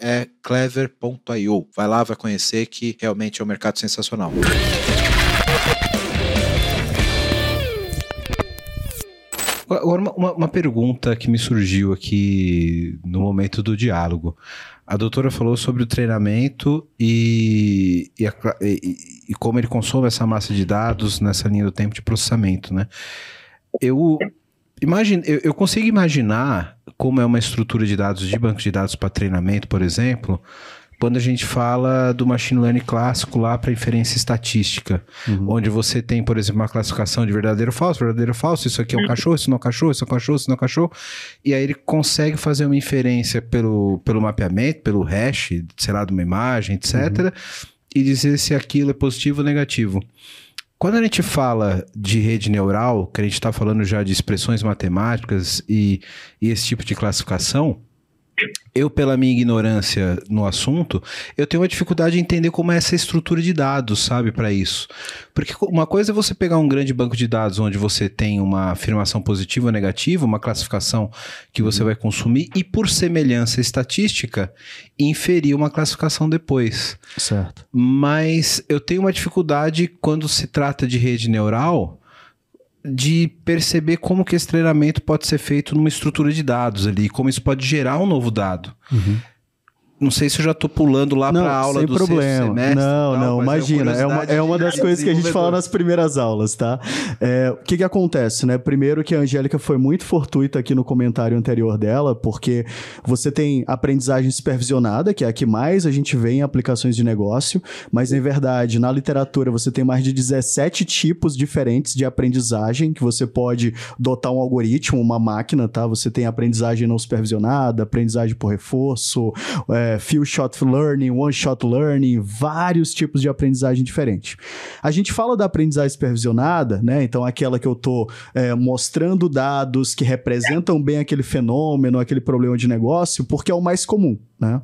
é clever.io. Vai lá, vai conhecer que realmente é um mercado sensacional. Agora, uma, uma, pergunta que me surgiu aqui no momento do diálogo. A doutora falou sobre o treinamento e, e, a, e, e, como ele consome essa massa de dados nessa linha do tempo de processamento, né? Eu, imagine, eu, eu consigo imaginar como é uma estrutura de dados de banco de dados para treinamento, por exemplo, quando a gente fala do machine learning clássico lá para inferência estatística, uhum. onde você tem, por exemplo, uma classificação de verdadeiro ou falso, verdadeiro ou falso, isso aqui é um cachorro, isso não é um cachorro, isso é um cachorro, isso não é um cachorro, e aí ele consegue fazer uma inferência pelo, pelo mapeamento, pelo hash, sei lá, de uma imagem, etc., uhum. e dizer se aquilo é positivo ou negativo. Quando a gente fala de rede neural, que a gente está falando já de expressões matemáticas e, e esse tipo de classificação, eu, pela minha ignorância no assunto, eu tenho uma dificuldade de entender como é essa estrutura de dados, sabe, para isso. Porque uma coisa é você pegar um grande banco de dados onde você tem uma afirmação positiva ou negativa, uma classificação que você vai consumir, e por semelhança estatística, inferir uma classificação depois. Certo. Mas eu tenho uma dificuldade quando se trata de rede neural de perceber como que esse treinamento pode ser feito numa estrutura de dados ali, como isso pode gerar um novo dado. Uhum. Não sei se eu já estou pulando lá para a aula sem do problema. semestre. Não, tal, não, imagina. É uma, é uma das coisas que a gente fala nas primeiras aulas, tá? É, o que que acontece, né? Primeiro que a Angélica foi muito fortuita aqui no comentário anterior dela, porque você tem aprendizagem supervisionada, que é a que mais a gente vê em aplicações de negócio, mas em verdade, na literatura você tem mais de 17 tipos diferentes de aprendizagem que você pode dotar um algoritmo, uma máquina, tá? Você tem aprendizagem não supervisionada, aprendizagem por reforço, é, é, few shot learning, one shot learning, vários tipos de aprendizagem diferente. A gente fala da aprendizagem supervisionada, né? Então aquela que eu tô é, mostrando dados que representam bem aquele fenômeno, aquele problema de negócio, porque é o mais comum. Né?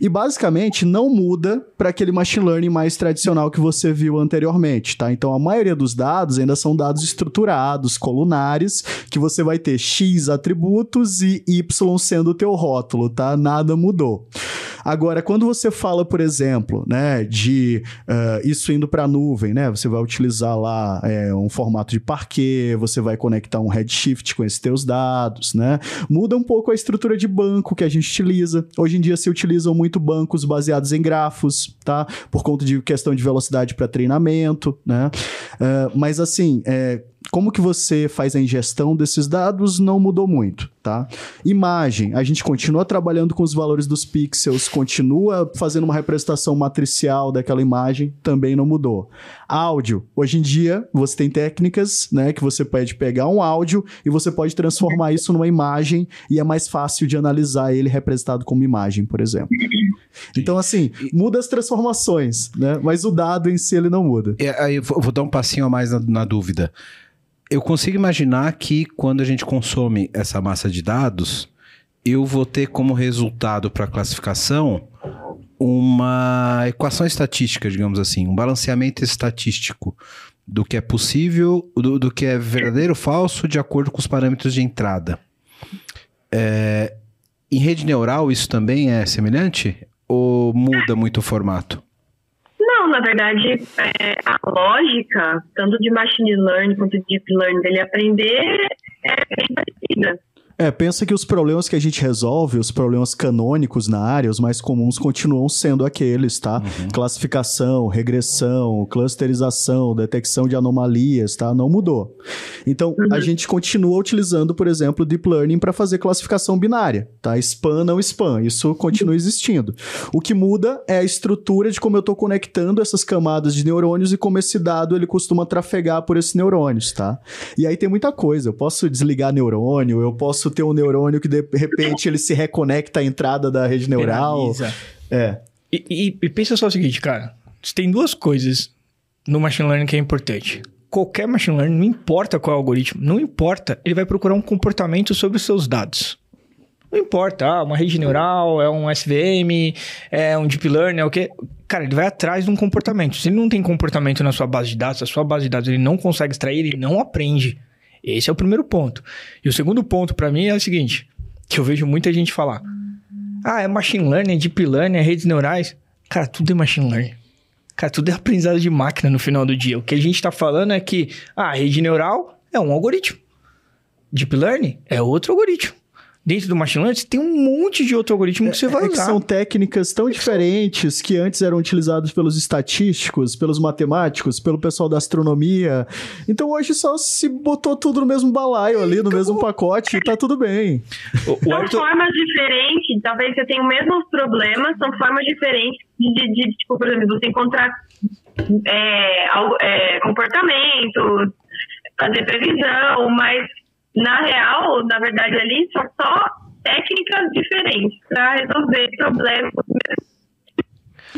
E basicamente não muda para aquele machine learning mais tradicional que você viu anteriormente, tá? Então a maioria dos dados ainda são dados estruturados, colunares, que você vai ter x atributos e y sendo o teu rótulo, tá? Nada mudou. Agora, quando você fala, por exemplo, né, de uh, isso indo para a nuvem, né, você vai utilizar lá é, um formato de parquet, você vai conectar um redshift com esses teus dados, né, muda um pouco a estrutura de banco que a gente utiliza. Hoje em dia se utilizam muito bancos baseados em grafos, tá, por conta de questão de velocidade para treinamento, né, uh, mas assim, é, como que você faz a ingestão desses dados não mudou muito, tá? Imagem, a gente continua trabalhando com os valores dos pixels, continua fazendo uma representação matricial daquela imagem, também não mudou. Áudio, hoje em dia você tem técnicas, né, que você pode pegar um áudio e você pode transformar isso numa imagem e é mais fácil de analisar ele representado como imagem, por exemplo. Então, assim, muda as transformações, né? Mas o dado em si ele não muda. É, aí eu vou dar um passinho a mais na, na dúvida eu consigo imaginar que quando a gente consome essa massa de dados, eu vou ter como resultado para a classificação uma equação estatística, digamos assim, um balanceamento estatístico do que é possível, do, do que é verdadeiro ou falso, de acordo com os parâmetros de entrada. É, em rede neural, isso também é semelhante? Ou muda muito o formato? Não, na verdade, é, a lógica, tanto de machine learning quanto de deep learning, dele aprender é bem parecida. É, pensa que os problemas que a gente resolve, os problemas canônicos na área, os mais comuns continuam sendo aqueles, tá? Uhum. Classificação, regressão, clusterização, detecção de anomalias, tá? Não mudou. Então, uhum. a gente continua utilizando, por exemplo, deep learning para fazer classificação binária, tá? Spam não spam, isso continua existindo. O que muda é a estrutura de como eu estou conectando essas camadas de neurônios e como esse dado ele costuma trafegar por esses neurônios, tá? E aí tem muita coisa, eu posso desligar neurônio, eu posso posso ter um neurônio que de repente ele se reconecta à entrada da rede neural. Penaliza. É. E, e- e pensa só o seguinte, cara. Tem duas coisas no machine learning que é importante. Qualquer machine learning, não importa qual é o algoritmo, não importa, ele vai procurar um comportamento sobre os seus dados. Não importa, ah, uma rede neural, é um SVM, é um deep learning, é o quê? Cara, ele vai atrás de um comportamento. Se ele não tem comportamento na sua base de dados, a sua base de dados ele não consegue extrair, ele não aprende. Esse é o primeiro ponto. E o segundo ponto pra mim é o seguinte, que eu vejo muita gente falar: "Ah, é machine learning, é deep learning, é redes neurais". Cara, tudo é machine learning. Cara, tudo é aprendizado de máquina no final do dia. O que a gente tá falando é que ah, a rede neural é um algoritmo. Deep learning é outro algoritmo. Dentro do machine learning, você tem um monte de outro algoritmo que você vai é que usar. são técnicas tão diferentes que antes eram utilizadas pelos estatísticos, pelos matemáticos, pelo pessoal da astronomia. Então hoje só se botou tudo no mesmo balaio ali, no mesmo pacote e tá tudo bem. O, o São formas diferentes, talvez você tenha os mesmos problemas, são formas diferentes de, de- de, tipo, por exemplo, você encontrar é, algo- é, comportamento, fazer previsão, mas na real, na verdade, ali são só técnicas diferentes para resolver problemas.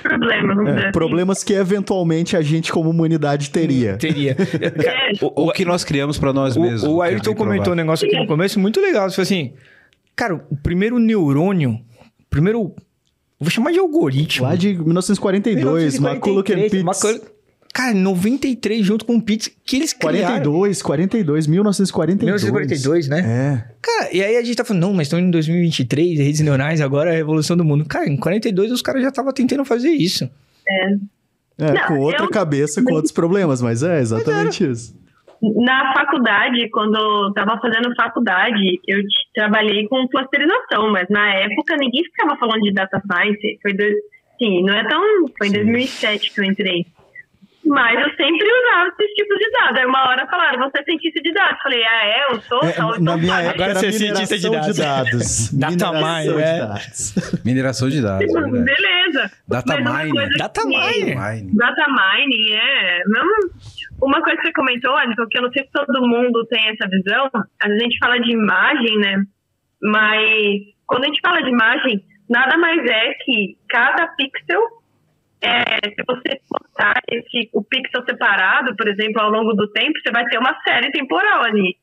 Problemas, É, assim. problemas que eventualmente a gente, como humanidade, teria. teria. Cara, O, que nós criamos pra nós O, mesmos. o é Ayrton comentou um negócio aqui no começo muito legal. Falou assim: Cara, o primeiro neurônio, o primeiro. Vou chamar de algoritmo. Lá de 1942, McCulloch and Pitts. Cara, 93 junto com o Pitts, que eles criaram. 42, 42, 1942. 1942, né? É. Cara, e aí a gente tá falando, não, mas estão em 2023, redes neurais, agora é a revolução do mundo. Cara, em 42 os caras já estavam tentando fazer isso. É, Não, com outra eu- cabeça, com outros problemas, mas é exatamente isso. Na faculdade, quando eu estava fazendo faculdade, eu trabalhei com clusterização, mas na época ninguém ficava falando de data science. Foi do, sim, não é tão. Foi em 2007 que eu entrei. Mas eu sempre usava esses tipos de dados. Aí uma hora falaram, você é cientista de dados. Falei, ah, é, eu sou? É, tal, na minha época Agora você é cientista de mineração de dados. Data Mineração mine, de é. dados. Mineração de dados. verdade. Beleza. Data coisa Data. Mining. Data mining, é. Uma coisa que você comentou, Alisson, que eu não sei se todo mundo tem essa visão, às vezes a gente fala de imagem, né? Mas quando a gente fala de imagem, nada mais é que cada pixel, é, se você botar esse, o pixel separado, por exemplo, ao longo do tempo, você vai ter uma série temporal ali.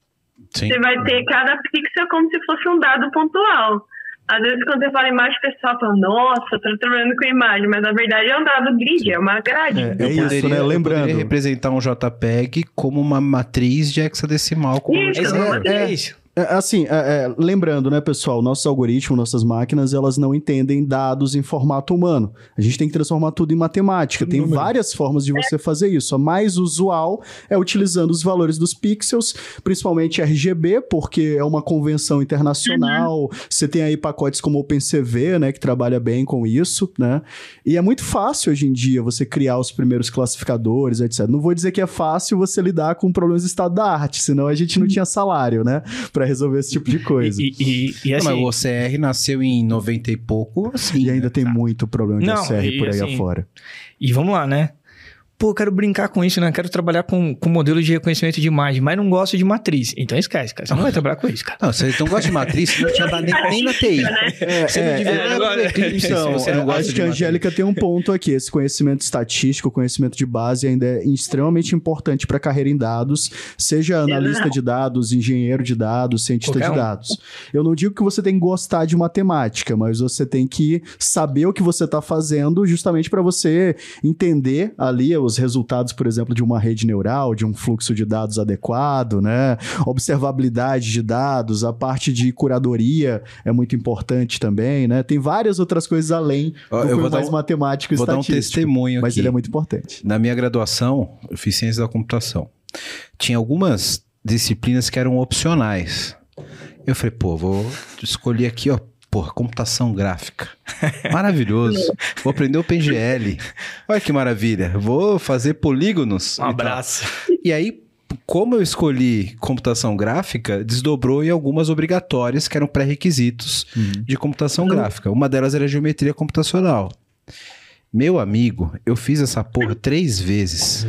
Sim. Você vai ter cada pixel como se fosse um dado pontual. Às vezes, quando você fala imagem, o pessoal fala, nossa, eu tô trabalhando com imagem, mas na verdade é um dado grid, é uma grade. É, Eu isso, poderia- né? eu Lembrando. poderia representar um JPEG como uma matriz de hexadecimal. Como Isso, é, é isso. É, Assim, é, é, lembrando, né, pessoal, nossos algoritmos, nossas máquinas, elas não entendem dados em formato humano. A gente tem que transformar tudo em matemática. Tem Número. várias formas de você fazer isso. A mais usual é utilizando os valores dos pixels, principalmente RGB, porque é uma convenção internacional. Você tem aí pacotes como OpenCV, né, que trabalha bem com isso, né? E é muito fácil hoje em dia você criar os primeiros classificadores, etc. Não vou dizer que é fácil você lidar com problemas de estado da arte, senão a gente não tinha salário, né? Pra resolver esse tipo de coisa. E, E, e, e, e Não, assim, mas o OCR nasceu em 90 e pouco, assim. ainda né? tem muito problema de Não, OCR e por aí assim, afora. E vamos lá, né? Pô, eu quero brincar com isso, né? Eu quero trabalhar com, com modelo de reconhecimento de imagem, mas não gosto de matriz. Então esquece, cara. Você não vai trabalhar com isso, cara. Não, você não gosta de matriz, você não tinha dado nem, nem na TI. É, Você não devia- é, agora- então, você não é, gosta acho de que a. Angélica tem um ponto aqui. Esse conhecimento estatístico, conhecimento de base ainda é extremamente importante para a carreira em dados, seja analista de dados, engenheiro de dados, cientista Qualquer de um. dados. Eu não digo que você tem que gostar de matemática, mas você tem que saber o que você está fazendo justamente para você entender ali os resultados, por exemplo, de uma rede neural, de um fluxo de dados adequado, né? Observabilidade de dados, a parte de curadoria é muito importante também, né? Tem várias outras coisas além do eu vou mais um- matemático e Vou dar um estatístico. testemunho Mas aqui. ele é muito importante. Na minha graduação, eu fiz ciência da computação. Tinha algumas disciplinas que eram opcionais. Eu falei, pô, vou escolher aqui, ó, porra, computação gráfica. Maravilhoso. Vou aprender o PGL. Olha que maravilha. Vou fazer polígonos. Um e tal. abraço. E aí, como eu escolhi computação gráfica, desdobrou em algumas obrigatórias que eram pré-requisitos de computação gráfica. Uma delas era geometria computacional. Meu amigo, eu fiz essa porra três vezes.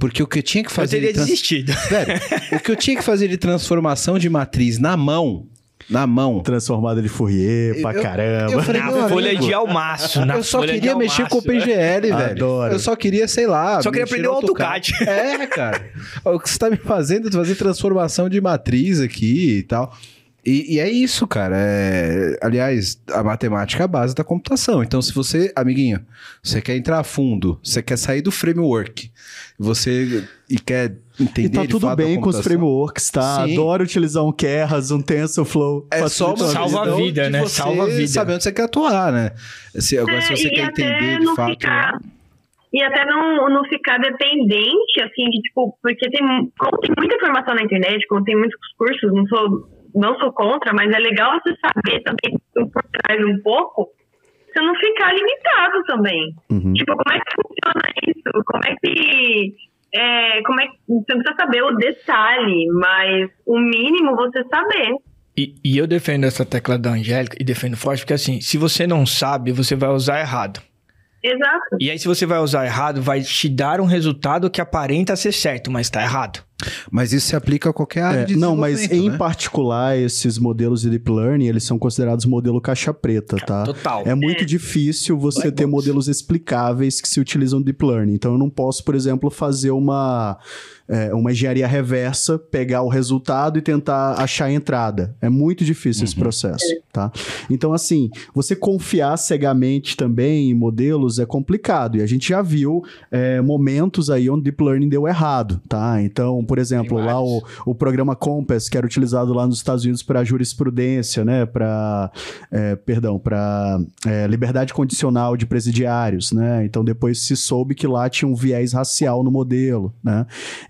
Porque o que eu tinha que Eu fazer. teria de trans- desistido. Velho, o que eu tinha que fazer de transformação de matriz na mão, na mão. Transformada de Fourier pra Eu- caramba. eu falei, Na folha amigo, de almaço. Na eu só folha de queria mexer almaço, com o PGL, velho. Adoro. Eu só queria, sei lá. Só queria aprender o AutoCAD. É, cara. o que você tá me fazendo é fazer transformação de matriz aqui e tal. E, e é isso, cara. É, aliás, a matemática é a base da computação. Então, se você, amiguinho, você quer entrar a fundo, você quer sair do framework, você e quer entender E tá tudo bem com os frameworks, tá? Sim. Adoro utilizar um Keras, um TensorFlow. É só uma Salva a vida, né? você Salva a vida. Saber onde você quer atuar, né? Se, agora, se É, você e quer entender de fato. Ficar, e até não, não ficar dependente, assim, de tipo, porque tem, como tem muita informação na internet, como tem muitos cursos, não sou, não sou contra, mas é legal você saber também por trás um pouco, você não ficar limitado também. Uhum. Tipo, como é que funciona isso? Como é que. É, como é que. Você não precisa saber o detalhe, mas o mínimo você saber. E, e eu defendo essa tecla da Angélica e defendo forte, porque assim, se você não sabe, você vai usar errado. Exato. E aí, se você vai usar errado, vai te dar um resultado que aparenta ser certo, mas tá errado. Mas isso se aplica a qualquer área É, de não, mas em né? particular, esses modelos de deep learning, eles são considerados modelo caixa preta, tá? Total. É muito difícil você Black ter box. modelos explicáveis que se utilizam deep learning. Então, eu não posso, por exemplo, fazer uma, é, uma engenharia reversa, pegar o resultado e tentar achar a entrada. É muito difícil esse processo, tá? Então, assim, você confiar cegamente também em modelos é complicado. E a gente já viu é, momentos aí onde deep learning deu errado, tá? Então, por exemplo, lá o, o programa Compass, que era utilizado lá nos Estados Unidos para jurisprudência, né? Para, perdão, para liberdade condicional de presidiários, né? Então, depois se soube que lá tinha um viés racial no modelo, né?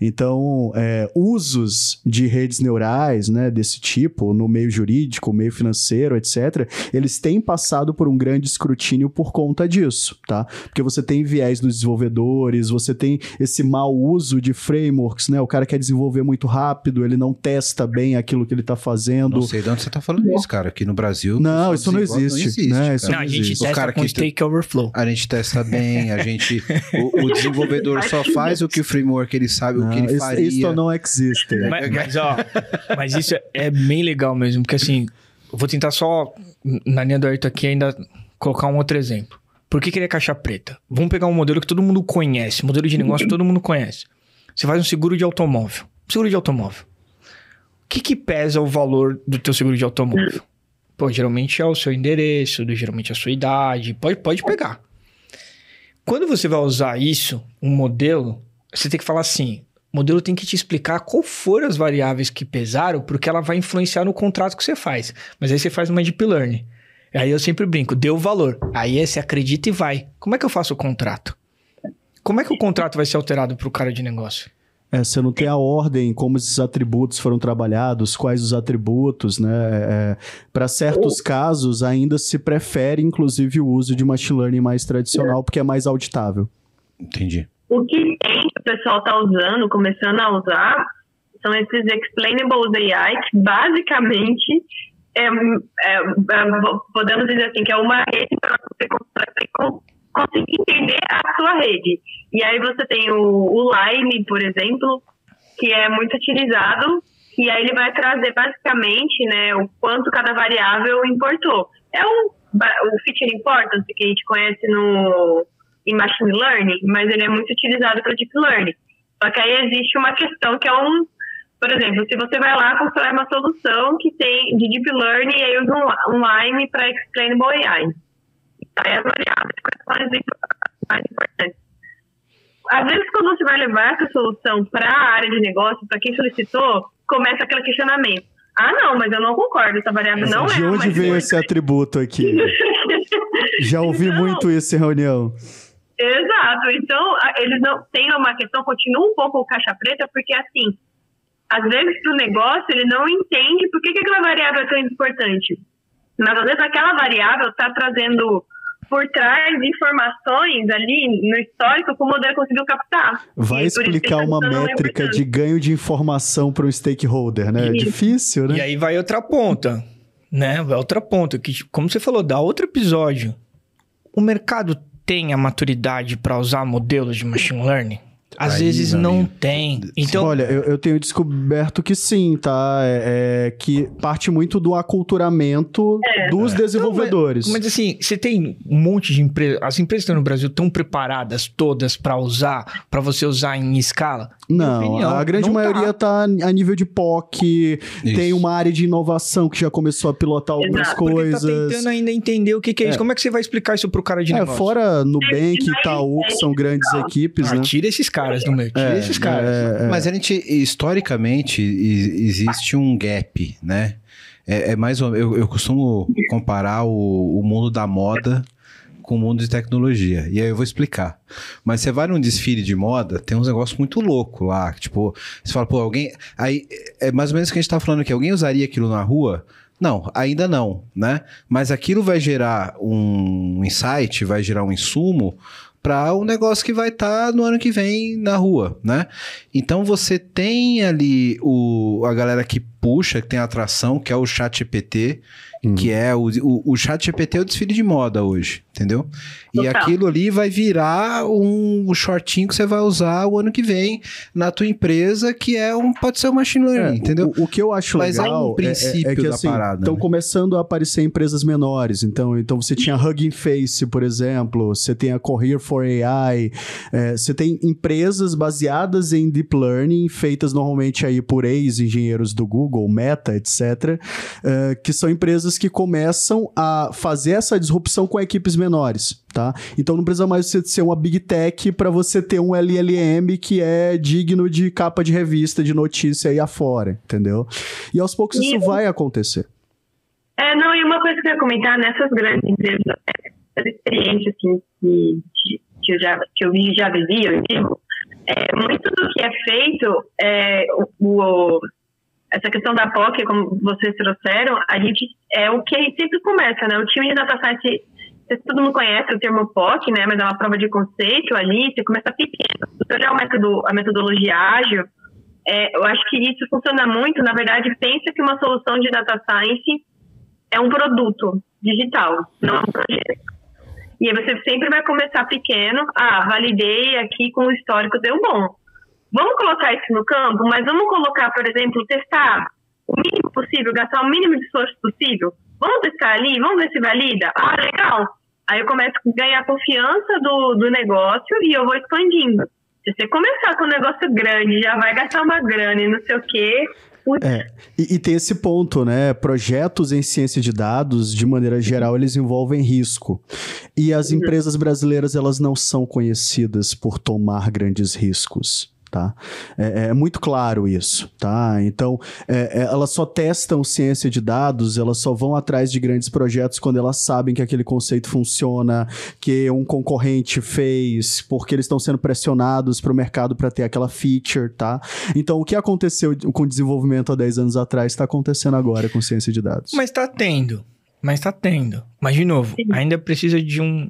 Então, é, usos de redes neurais, né, desse tipo, no meio jurídico, meio financeiro, etc., eles têm passado por um grande escrutínio por conta disso, tá? Porque você tem viés dos desenvolvedores, você tem esse mau uso de frameworks, né? O cara quer desenvolver muito rápido, ele não testa bem aquilo que ele tá fazendo. Não sei de onde você tá falando isso, cara. Aqui no Brasil. Não, isso não desenvolve, existe, né? Isso Não, a gente existe. Testa cara com Overflow. A gente testa bem, a gente. O, o desenvolvedor só faz o que o framework ele sabe, o que ele isso, faria. isso não existe. Mas, mas, ó, mas isso é- bem legal mesmo, porque assim, eu vou tentar só, na linha do Ayrton aqui, ainda colocar um outro exemplo. Por que, que ele é caixa preta? Vamos pegar um modelo que todo mundo conhece, modelo de negócio que todo mundo conhece. Você faz um seguro de automóvel. Seguro de automóvel. O que, que pesa o valor do teu seguro de automóvel? Pô, geralmente é o seu endereço, geralmente é a sua idade. Pode, pode pegar. Quando você vai usar isso, um modelo, você tem que falar assim: o modelo tem que te explicar qual foram as variáveis que pesaram, porque ela vai influenciar no contrato que você faz. Mas aí você faz uma deep learning. Aí eu sempre brinco, deu valor. Aí você acredita e vai. Como é que eu faço o contrato? Como é que o contrato vai ser alterado para o cara de negócio? É, você não tem a ordem, como esses atributos foram trabalhados, quais os atributos, né? Para certos casos, ainda se prefere, inclusive, o uso de machine learning mais tradicional, porque é mais auditável. Entendi. O que tem, que o pessoal está usando, começando a usar, são esses explainable AI, que basicamente é, é, é, podemos dizer assim, que é uma rede para você conseguir entender a sua rede. E aí você tem o, o Line, por exemplo, que é muito utilizado, e aí ele vai trazer basicamente né, o quanto cada variável importou. É o, o feature importance que a gente conhece no, em machine learning, mas ele é muito utilizado para deep learning. Só que aí existe uma questão que é um, por exemplo, se você vai lá constrói uma solução que tem de deep learning e aí usa um, um Line para explainable AI. Aí as variáveis são as mais importantes. Às vezes, quando você vai levar essa solução para a área de negócio, para quem solicitou, começa aquele questionamento. Ah, não, mas eu não concordo, essa variável não de é. De onde veio esse atributo aqui? Já ouvi então, muito isso em reunião. Exato. Então, eles não têm uma questão, continua um pouco o caixa preta, porque assim, às vezes para o negócio ele não entende por que, que aquela variável é tão importante. Mas às vezes aquela variável está trazendo por trás informações ali no histórico que o modelo conseguiu captar. Vai explicar uma métrica de ganho de informação para um stakeholder, né? É difícil, né? E aí vai outra ponta, né? Vai outra ponta, que como você falou, dá outro episódio. O mercado tem a maturidade para usar modelos de machine learning? às Aí, vezes não amigo. tem. Então, Olha, eu, eu tenho descoberto que sim, tá? É, é que parte muito do aculturamento dos desenvolvedores. Mas assim, você tem um monte de empresas. As empresas que estão no Brasil estão preparadas todas para usar, para você usar em escala? Não, opinião, a grande não maioria tá. a nível de POC, tem Isso. uma área de inovação que já começou a pilotar algumas Exato, Porque coisas. tá tentando ainda entender o que, que é, isso. Como é que você vai explicar isso pro cara de É, negócio? fora Nubank e Itaú, que são grandes equipes, Ah, né? tira esses caras do meio, tira É, esses caras. é, é. Mas a gente, historicamente, existe um gap, né? É, é mais ou eu, eu costumo comparar o, o mundo da moda com o mundo de tecnologia. E aí eu vou explicar. Mas você vai num desfile de moda, tem uns negócios muito loucos lá. Tipo, você fala, pô, alguém. Aí é mais ou menos o que a gente tá falando aqui. Alguém usaria aquilo na rua? Não, ainda não, né? Mas aquilo vai gerar um insight, vai gerar um insumo para um negócio que vai estar no ano que vem na rua, né? Então você tem ali o, a galera que puxa, que tem atração, que é o chat GPT, que é o, o, o chat GPT é o desfile de moda hoje, entendeu? E Total. aquilo ali vai virar um, um shortinho que você vai usar o ano que vem na tua empresa, que é um pode ser um machine learning, É, entendeu? O, o que eu acho Mas é um legal princípio que da assim, parada, estão né? começando a aparecer empresas menores. Então, então você tinha Hugging Face, por exemplo. Você tem a Cohere for AI. é, você tem empresas baseadas em deep learning, feitas normalmente aí por ex-engenheiros do Google, Meta, etc. é, que são empresas que começam a fazer essa disrupção com equipes menores, tá? Então não precisa mais você ser uma big tech para você ter um LLM que é digno de capa de revista, de notícia aí afora, entendeu? E aos poucos isso E- vai acontecer. É, não, e uma coisa que eu ia comentar nessas grandes empresas, essa experiência assim, que, que, eu já, que eu vi, já vivi, eu digo, é, muito do que é feito, é, o, o- essa questão da POC, como vocês trouxeram, a gente, é o que sempre começa, né? O time de data science, todo mundo conhece o termo POC, né? Mas é uma prova de conceito ali, você começa pequeno. Se olhar o método, a metodologia ágil, é, eu acho que isso funciona muito, na verdade, pensa que uma solução de data science é um produto digital, não um projeto. E aí você sempre vai começar pequeno. Ah, validei aqui com o histórico, deu bom. Vamos colocar isso no campo, mas vamos colocar, por exemplo, testar o mínimo possível, gastar o mínimo de esforço possível. Vamos testar ali, vamos ver se valida. Ah, legal. Aí eu começo a ganhar confiança do, do negócio e eu vou expandindo. Se você começar com um negócio grande, já vai gastar uma grana e não sei o quê. É, e, e tem esse ponto, né? Projetos em ciência de dados, de maneira geral, eles envolvem risco. E as empresas brasileiras, elas não são conhecidas por tomar grandes riscos. Tá? É, é muito claro isso, tá? Então, é, é, elas só testam ciência de dados, elas só vão atrás de grandes projetos quando elas sabem que aquele conceito funciona, que um concorrente fez, porque eles estão sendo pressionados para o mercado para ter aquela feature, tá? Então, o que aconteceu com o desenvolvimento há 10 anos atrás está acontecendo agora com ciência de dados. Mas tá tendo. Mas tá tendo. Mas, de novo, ainda precisa de um,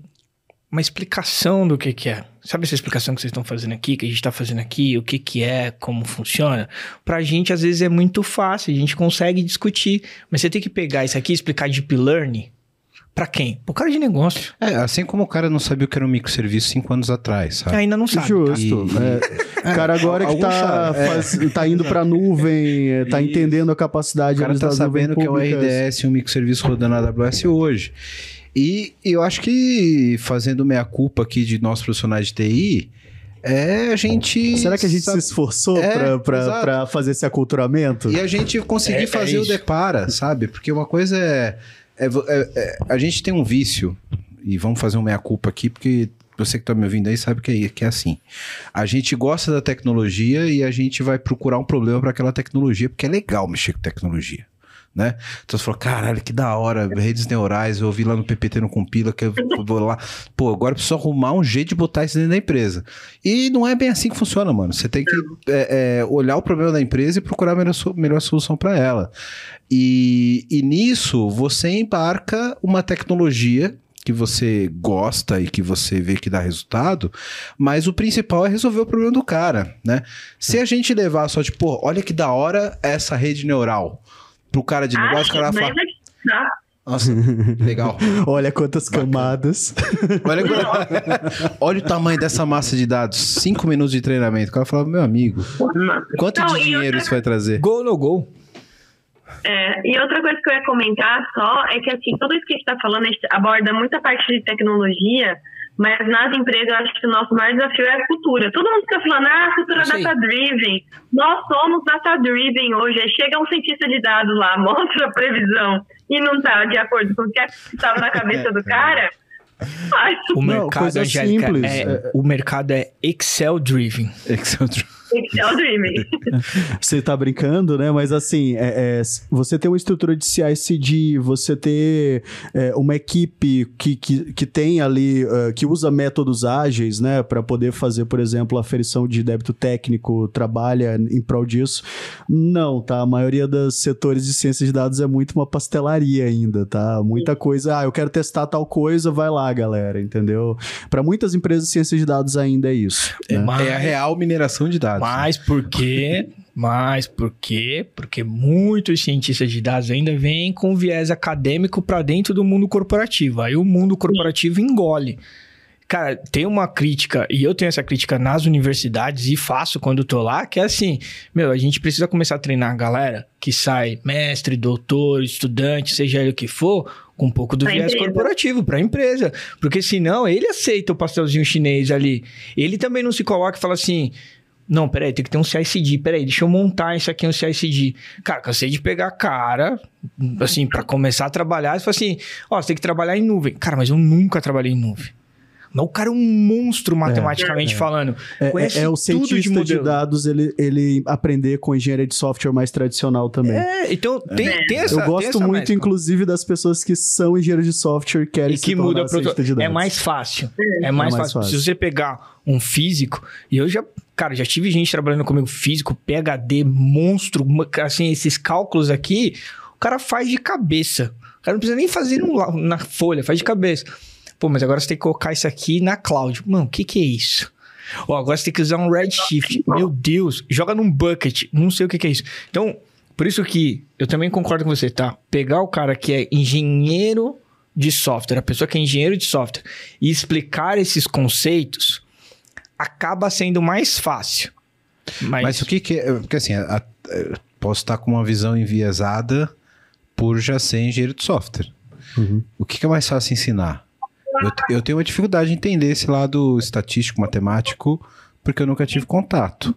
uma explicação do que que é. Sabe essa explicação que vocês estão fazendo aqui, que a gente tá fazendo aqui, o que que é, como funciona? Pra gente, às vezes, é muito fácil, a gente consegue discutir. Mas você tem que pegar isso aqui e explicar deep learning pra quem? Pro cara de negócio. É, assim como o cara não sabia o que era um microserviço cinco anos atrás, sabe? Ainda não sabe. tá? Justo. E- É, o cara agora que tá, é. faz- tá indo pra nuvem, é, tá entendendo a capacidade O cara tá sabendo que é um públicas. RDS e um microserviço rodando na AWS hoje. E eu acho que fazendo meia culpa aqui de nós profissionais de TI, é a gente. Será que a gente sabe- se esforçou É, pra fazer esse aculturamento? E a gente conseguir É- é fazer o isso. depara, sabe? Porque uma coisa é, é é- é- A gente tem um vício, e vamos fazer um meia-culpa aqui, porque você que tá me ouvindo aí sabe que é, que é assim. A gente gosta da tecnologia e a gente vai procurar um problema para aquela tecnologia, porque é legal mexer com tecnologia. Né? Então você falou, caralho, que da hora, redes neurais, eu ouvi lá no PPT no Compila, que eu vou lá. Pô, agora eu preciso arrumar um jeito de botar isso dentro da empresa. E não é bem assim que funciona, mano. Você tem que é, é, olhar o problema da empresa e procurar a melhor, melhor solução para ela. E, e nisso você embarca uma tecnologia que você gosta e que você vê que dá resultado, mas o principal é resolver o problema do cara, né? Se a gente levar só tipo, pô, olha que da hora essa rede neural pro cara de negócio, o cara falar, é que tá. Nossa, legal. Olha quantas camadas. Olha, olha o tamanho dessa massa de dados. Cinco minutos de treinamento. O cara falava, meu amigo, quanto Não, de dinheiro outra- isso vai trazer? Gol no gol. É, e outra coisa que eu ia comentar só é que assim, tudo isso que a gente está falando, a gente aborda muita parte de tecnologia, mas nas empresas eu acho que o nosso maior desafio é a cultura. Todo mundo fica falando, ah, a cultura data-driven. Nós somos data-driven hoje. Aí chega um cientista de dados lá, mostra a previsão e não está de acordo com o que estava na cabeça do cara. Ai, O Não, mercado, coisa Angélica, simples, é, é- o mercado é Excel driven. Excel Dreaming. Você tá brincando, né? Mas assim, é- é, você ter uma estrutura de CI/CD, você ter é, uma equipe que, que, que tem ali, eh, que usa métodos ágeis, né? Para poder fazer, por exemplo, a aferição de débito técnico, trabalha em prol disso. Não, tá? A maioria dos setores de ciência de dados é muito uma pastelaria ainda, tá? Muita coisa, ah, eu quero testar tal coisa, vai lá, galera, entendeu? Para muitas empresas, ciência de dados ainda é isso. né? Mas, É a real mineração de dados. Mas por quê? Mas por quê? Porque muitos cientistas de dados ainda vêm com viés acadêmico para dentro do mundo corporativo. Aí o mundo corporativo engole. Cara, tem uma crítica, e eu tenho essa crítica nas universidades e faço quando eu tô lá, que é assim, meu, a gente precisa começar a treinar a galera que sai mestre, doutor, estudante, seja ele o que for, com um pouco do Pra viés empresa. corporativo para a empresa. Porque senão ele aceita o pastelzinho chinês ali. Ele também não se coloca e fala assim: não, peraí, tem que ter um CICD. Peraí, deixa eu montar isso aqui, um CICD. Cara, cansei de pegar cara, assim, para começar a trabalhar. E fala assim: ó, você tem que trabalhar em nuvem. Cara, mas eu nunca trabalhei em nuvem. Mas o cara é um monstro matematicamente falando. É, Conhece é- é o tudo de cientista de, modelo. dados ele, ele aprender com engenharia de software mais tradicional também. É, então tem, tem essa Eu gosto essa muito, inclusive, das pessoas que são engenheiros de software e querem e se que tornar muda cientista de É dados. mais fácil. É mais, mais fácil. fácil. Se você pegar um físico, e eu já, cara, já tive gente trabalhando comigo, físico, PHD, monstro, assim, esses cálculos aqui, o cara faz de cabeça. O cara não precisa nem fazer no na folha, faz de cabeça. Pô, mas agora você tem que colocar isso aqui na cloud. Mano, o que que é isso? Ó, agora você tem que usar um Redshift. Meu Deus, joga num bucket. Não sei o que que é isso. Então, por isso que eu também concordo com você, tá? Pegar o cara que é engenheiro de software, a pessoa que é engenheiro de software, e explicar esses conceitos, acaba sendo mais fácil. Mas, Mas o que que é... Porque assim, a- a- posso estar com uma visão enviesada por já ser engenheiro de software. Uhum. O que que é mais fácil ensinar? Eu, eu tenho uma dificuldade de entender esse lado estatístico, matemático, porque eu nunca tive contato.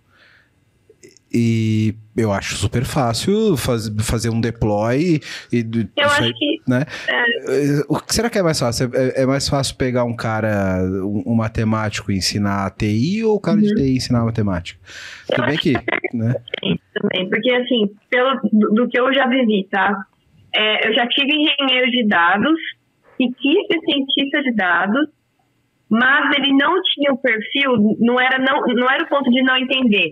E eu acho super fácil faz- fazer um deploy e Eu acho aí, que né? Eh, O que será que é mais fácil? É, é mais fácil pegar um cara, um, um matemático e ensinar a TI ou o cara Uhum. de TI ensinar matemática? Tudo bem que, né? também, porque assim, pelo, do, do que eu já vivi, tá? É, eu já tive engenheiro de dados e quis ser cientista de dados, mas ele não tinha o perfil, não era, não, não era o ponto de não entender,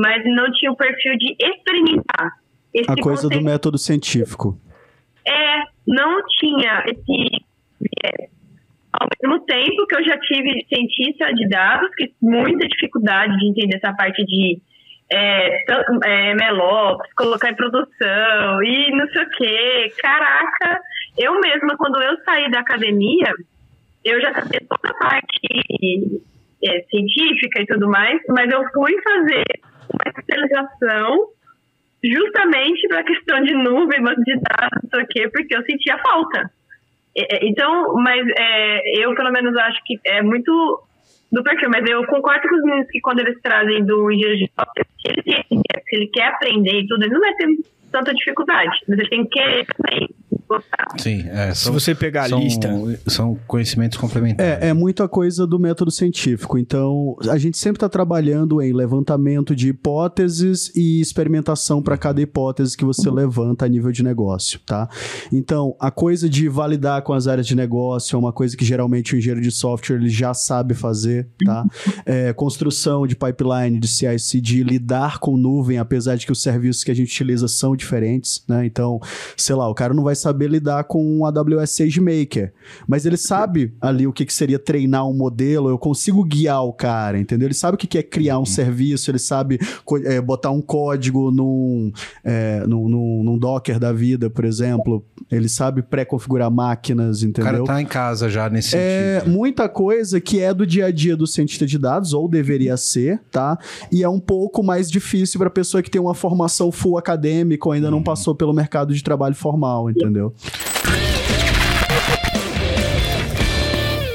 mas não tinha o perfil de experimentar. Esse A coisa do conceito- método científico. É, não tinha esse. é, ao mesmo tempo que eu já tive cientista de dados, que muita dificuldade de entender essa parte de é, é, MLOps, colocar em produção e não sei o quê. Caraca, eu mesma, quando eu saí da academia, eu já sabia toda a parte é, científica e tudo mais, mas eu fui fazer especialização justamente para a questão de nuvem, banco de dados, não sei o quê, porque eu sentia falta. Então, mas é, eu pelo menos acho que é muito do perfil, mas eu concordo com os meninos que quando eles trazem do engenheiro se ele quer aprender e tudo, ele não vai ter tanta dificuldade, mas ele tem que querer também Sim, é, se são, você pegar a são, lista... são conhecimentos complementares. É, é muita coisa do método científico. Então, a gente sempre está trabalhando em levantamento de hipóteses e experimentação para cada hipótese que você levanta a nível de negócio, tá? Então, a coisa de validar com as áreas de negócio é uma coisa que geralmente o engenheiro de software ele já sabe fazer, tá? É, construção de pipeline, de CI/CD, lidar com nuvem, apesar de que os serviços que a gente utiliza são diferentes, né? Então, sei lá, o cara não vai saber saber lidar com o AWS SageMaker. Mas ele sabe ali o que, que seria treinar um modelo, eu consigo guiar o cara, entendeu? Ele sabe o que, que é criar um serviço, ele sabe é, botar um código num, é, num, num, num Docker da vida, por exemplo. Ele sabe pré-configurar máquinas, entendeu? O cara tá em casa já nesse É sentido. muita coisa que é do dia a dia do cientista de dados, ou deveria ser, tá? E é um pouco mais difícil para pessoa que tem uma formação full acadêmica ou ainda não passou pelo mercado de trabalho formal, entendeu?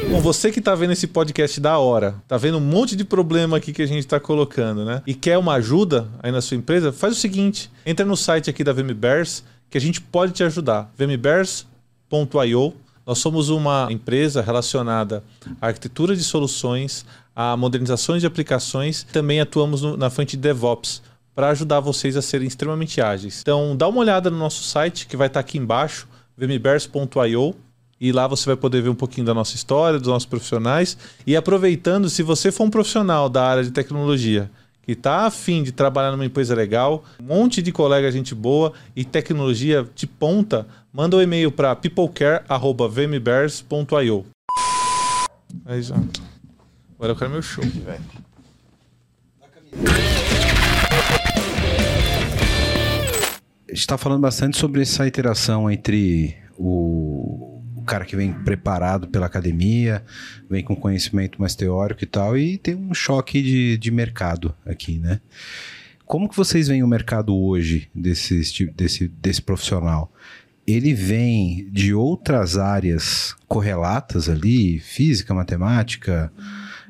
Bom, você que tá vendo esse podcast da hora, tá vendo um monte de problema aqui que a gente tá colocando, né? E quer uma ajuda aí na sua empresa, faz o seguinte: entra no site aqui da VMBears que a gente pode te ajudar. vmbears.io. Nós somos uma empresa relacionada à arquitetura de soluções, a modernizações de aplicações, também atuamos na frente de DevOps para ajudar vocês a serem extremamente ágeis. Então, dá uma olhada no nosso site que vai estar aqui embaixo, vmbears.io. E lá você vai poder ver um pouquinho da nossa história, dos nossos profissionais. E aproveitando, se você for um profissional da área de tecnologia que está afim de trabalhar numa empresa legal, um monte de colega, gente boa e tecnologia de ponta, manda um e-mail para peoplecare.vmbears.io. Aí já. Agora eu quero meu show, velho. A gente tá falando bastante sobre essa interação entre o, o cara que vem preparado pela academia, vem com conhecimento mais teórico e tal, e tem um choque de, de mercado aqui, né? Como que vocês veem o mercado hoje desse, desse, desse profissional? Ele vem de outras áreas correlatas ali, física, matemática,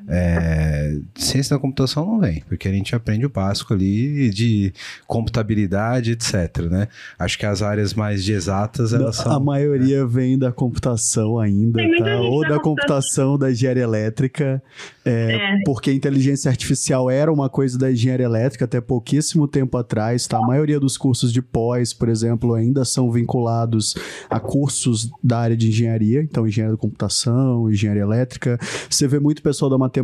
é, ciência da computação não vem, porque a gente aprende o básico ali de computabilidade, etc, né? Acho que as áreas mais de exatas, elas A são... maioria vem da computação ainda, tá? Ou da da computação da engenharia elétrica, é, É. porque a inteligência artificial era uma coisa da engenharia elétrica até pouquíssimo tempo atrás, tá? A maioria dos cursos de pós, por exemplo, ainda são vinculados a cursos da área de engenharia, então engenharia da computação, engenharia elétrica. Você vê muito pessoal da matemática,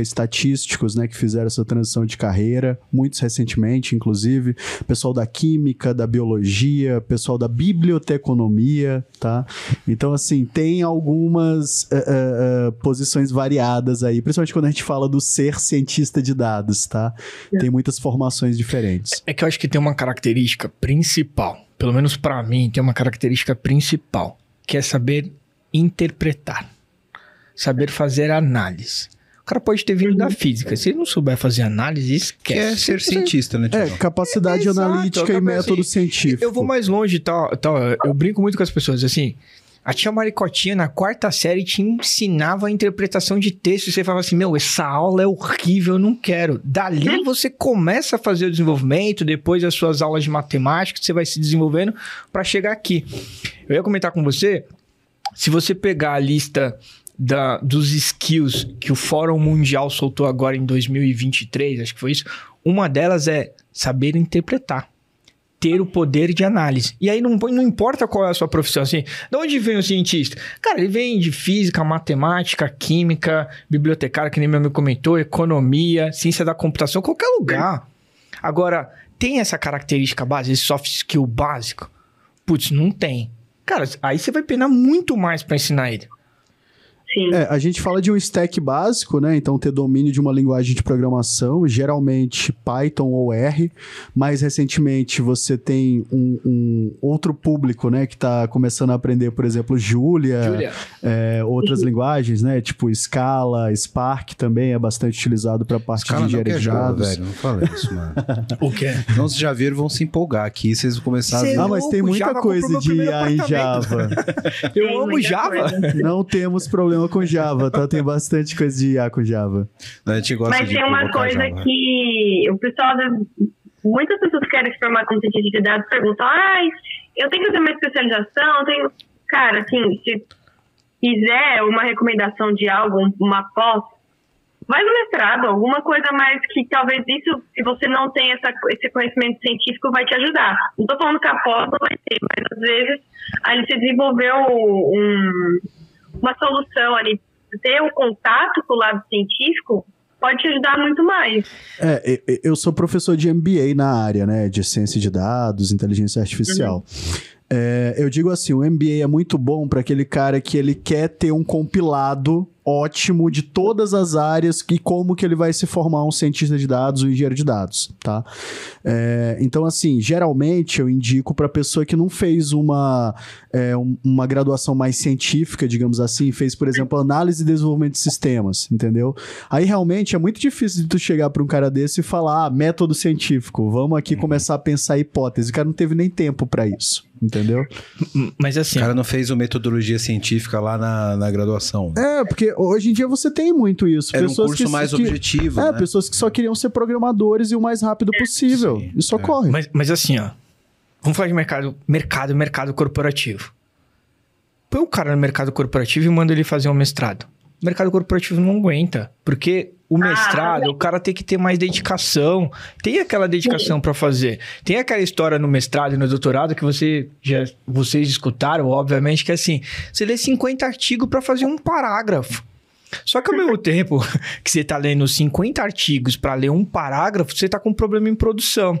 estatísticos, né, que fizeram essa transição de carreira, muitos recentemente, inclusive, pessoal da química, da biologia, pessoal da biblioteconomia, tá? Então, assim, tem algumas eh, eh, posições variadas aí, principalmente quando a gente fala do ser cientista de dados, tá? Tem muitas formações diferentes. É que eu acho que tem uma característica principal, pelo menos pra mim, tem uma característica principal, que é saber interpretar, saber fazer análise. O cara pode ter vindo da física, se ele não souber fazer análise, Que esquece. é ser cientista, né, É, Tiagão? capacidade Exato, analítica e método assim, científico. Eu vou mais longe e tal, tal. Eu brinco muito com as pessoas, assim. A tia Maricotinha, na quarta série, te ensinava a interpretação de texto. E você falava assim, meu, essa aula é horrível, eu não quero. Dali você começa a fazer o desenvolvimento, depois as suas aulas de matemática, você vai se desenvolvendo para chegar aqui. Eu ia comentar com você, se você pegar a lista da, dos skills que o Fórum Mundial soltou agora em 2023, acho que foi isso, uma delas é saber interpretar ter o poder de análise. E aí não, não importa qual é a sua profissão, assim, de onde vem o cientista? Cara, ele vem de física, matemática, química, bibliotecário, que nem meu amigo comentou, economia, ciência da computação, qualquer lugar. Agora, tem essa característica básica, esse soft skill básico? Putz, não tem. Cara, aí você vai penar muito mais para ensinar ele. Sim. É, a gente fala de um stack básico, né? Então, ter domínio de uma linguagem de programação, geralmente Python ou R. Mais recentemente, você tem um, um outro público, né? Que está começando a aprender, por exemplo, Julia, Julia, é, outras linguagens, né? Tipo Scala, Spark também é bastante utilizado para a parte Cara, de não engenharia de Java, dados. velho. Não fala isso, mano. o quê? Então, vocês já viram, vão se empolgar aqui. Vocês vão começar Cê- a... Ah, mas tem muita Java coisa de IA em. Java. Eu Tem amo Java. coisa. Não temos problema com Java, tá? Tem bastante coisa de IA com Java. A gente gosta Mas de tem uma coisa Java. que o pessoal. da- Muitas pessoas que querem se formar como cientista de dados perguntam: ai, eu tenho que fazer uma especialização? Eu tenho. Cara, assim, se quiser uma recomendação de algo, uma pós, vai no mestrado, alguma coisa mais que talvez isso, se você não tem essa, esse conhecimento científico, vai te ajudar. Não tô falando que a pós não vai ter, mas às vezes ali você desenvolveu um, uma solução ali, ter o contato com o lado científico pode te ajudar muito mais. É, eu sou professor de MBA na área, né, de ciência de dados, inteligência artificial. É, eu digo assim, o MBA é muito bom para aquele cara que ele quer ter um compilado ótimo de todas as áreas e como que ele vai se formar um cientista de dados, um engenheiro de dados, tá? É, então, assim, geralmente eu indico para pessoa que não fez uma, é, um- uma graduação mais científica, digamos assim, fez, por exemplo, análise e desenvolvimento de sistemas, entendeu? Aí realmente é muito difícil de tu chegar para um cara desse e falar, ah, método científico, vamos aqui começar a pensar hipótese. O cara não teve nem tempo para isso, entendeu? Mas assim, O cara não fez uma metodologia científica lá na, na graduação. É, porque hoje em dia você tem muito isso. Era um pessoas curso que, mais que, objetivo, É, né? pessoas que só queriam ser programadores e o mais rápido possível. Sim, isso é. ocorre. mas, mas assim, ó. Vamos falar de mercado, mercado, mercado corporativo. Põe o cara no mercado corporativo e manda ele fazer um mestrado. O mercado corporativo não aguenta, porque o mestrado, o cara tem que ter mais dedicação. Tem aquela dedicação para fazer. Tem aquela história no mestrado e no doutorado que você já vocês escutaram, obviamente, que é assim, você lê 50 artigos para fazer um parágrafo. Só que ao mesmo tempo que você tá lendo 50 artigos para ler um parágrafo, você tá com um problema em produção.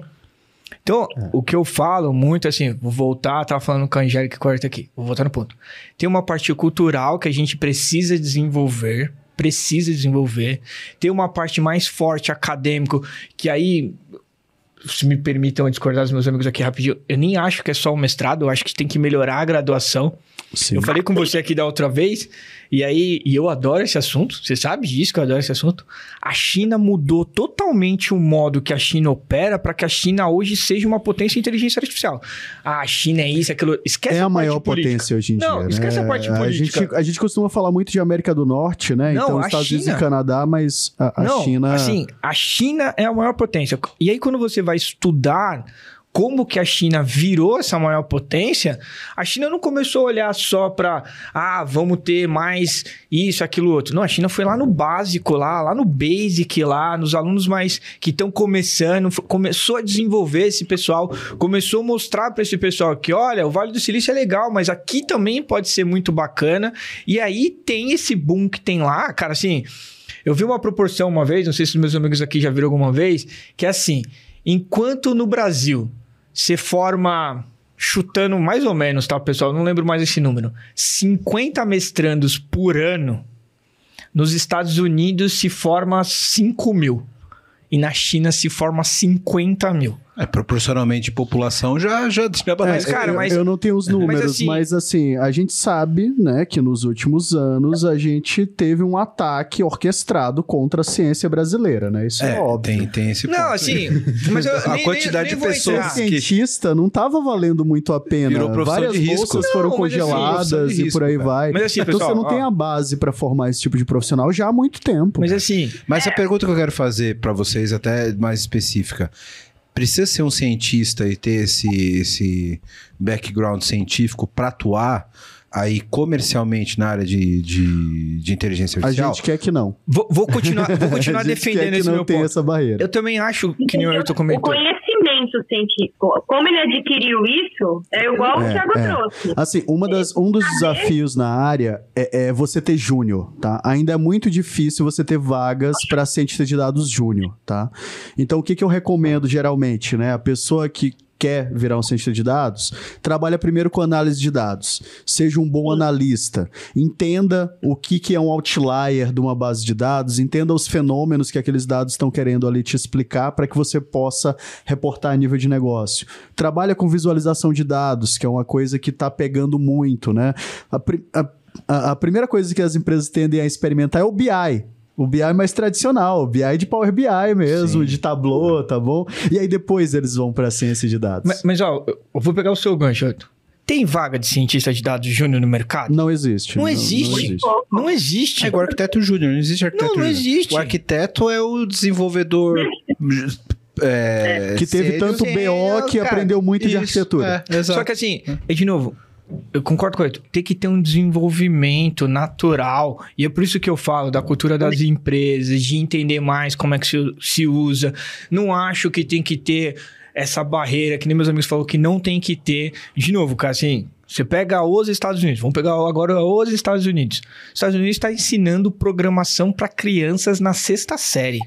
Então, o que eu falo muito, assim, vou voltar, tava falando com a Angélica Corta aqui, vou voltar no ponto. Tem uma parte cultural que a gente precisa desenvolver, precisa desenvolver. Tem uma parte mais forte acadêmico, que aí, se me permitam discordar dos meus amigos aqui rapidinho, eu nem acho que é só o mestrado, eu acho que tem que melhorar a graduação. Sim. Eu falei com você aqui da outra vez, e aí, e eu adoro esse assunto, você sabe disso que eu adoro esse assunto. A China mudou totalmente o modo que a China opera para que a China hoje seja uma potência de inteligência artificial. Ah, a China é isso, aquilo. Esquece É a parte maior política. potência hoje em Não, dia. esquece né? a parte A política. gente, a gente costuma falar muito de América do Norte, né? Não, então, a Estados Unidos China- e Canadá, mas a, a Não, China. assim, a China é a maior potência. E aí, quando você vai estudar como que a China virou essa maior potência, a China não começou a olhar só para, ah, vamos ter mais isso, aquilo, outro. Não, a China foi lá no básico, lá, lá no basic, lá, nos alunos mais que estão começando, começou a desenvolver esse pessoal, começou a mostrar para esse pessoal que, olha, o Vale do Silício é legal, mas aqui também pode ser muito bacana. E aí tem esse boom que tem lá, cara, assim, eu vi uma proporção uma vez, não sei se os meus amigos aqui já viram alguma vez, que é assim: enquanto no Brasil você forma, chutando mais ou menos, tá, pessoal? Não lembro mais esse número, 50 mestrandos por ano, nos Estados Unidos se forma 5 mil. E na China se forma 50 mil. É, proporcionalmente de população já, já, já Mas, É, cara, eu, mas- eu não tenho os números, mas assim- assim... a gente sabe, né, que nos últimos anos a gente teve um ataque orquestrado contra a ciência brasileira, né? Isso é, É, óbvio. tem, tem esse Não, ponto. assim, mas eu, A nem- quantidade nem- nem de pessoas cientista não tava valendo muito a pena. Virou Várias de risco. bolsas foram Não, mas assim, congeladas profissão de e por aí risco, vai. Mas assim, então pessoal, você não ó. tem a base pra formar esse tipo de profissional já há muito tempo. Mas assim, Mas a pergunta que eu quero fazer pra vocês, até mais específica. Precisa ser um cientista e ter esse, esse background científico pra atuar aí comercialmente na área de, de, de inteligência a artificial? gente quer que não. vou, vou continuar, vou continuar a gente quer defendendo que esse não meu tem ponto. essa barreira. Eu também acho que nem o Ayrton O comentou. conhecimento científico, como ele adquiriu isso, é igual o É, Thiago é. trouxe. Assim, uma das, um dos desafios na área é, é você ter júnior, tá? Ainda é muito difícil você ter vagas para cientista de dados júnior, tá? Então, o que, que eu recomendo geralmente, né? A pessoa que quer virar um cientista de dados, trabalha primeiro com análise de dados. Seja um bom analista. Entenda o que, que é um outlier de uma base de dados, entenda os fenômenos que aqueles dados estão querendo ali te explicar para que você possa reportar a nível de negócio. Trabalha com visualização de dados, que é uma coisa que está pegando muito, né? A, a- a primeira coisa que as empresas tendem a experimentar é o BI. O BI mais tradicional, o BI de Power BI mesmo, Sim. de Tableau, tá bom? E aí depois eles vão para a ciência de dados. Mas, mas, ó, eu vou pegar o seu gancho. Tem vaga de cientista de dados júnior no mercado? Não existe. Não existe. Não existe. É igual arquiteto júnior, não existe arquiteto Não, não júnior. existe. O arquiteto é o desenvolvedor. é, Que teve tanto BO que cara, aprendeu muito de Isso, arquitetura. É, exato. Só que assim, e de novo, eu concordo com o Ayrton, tem que ter um desenvolvimento natural. E é por isso que eu falo da cultura das empresas, de entender mais como é que se, se usa. Não acho que tem que ter essa barreira, que nem meus amigos falaram que não tem que ter. De novo, cara, assim, você pega os Estados Unidos, vamos pegar agora os Estados Unidos. Os Estados Unidos está ensinando programação para crianças na sexta série.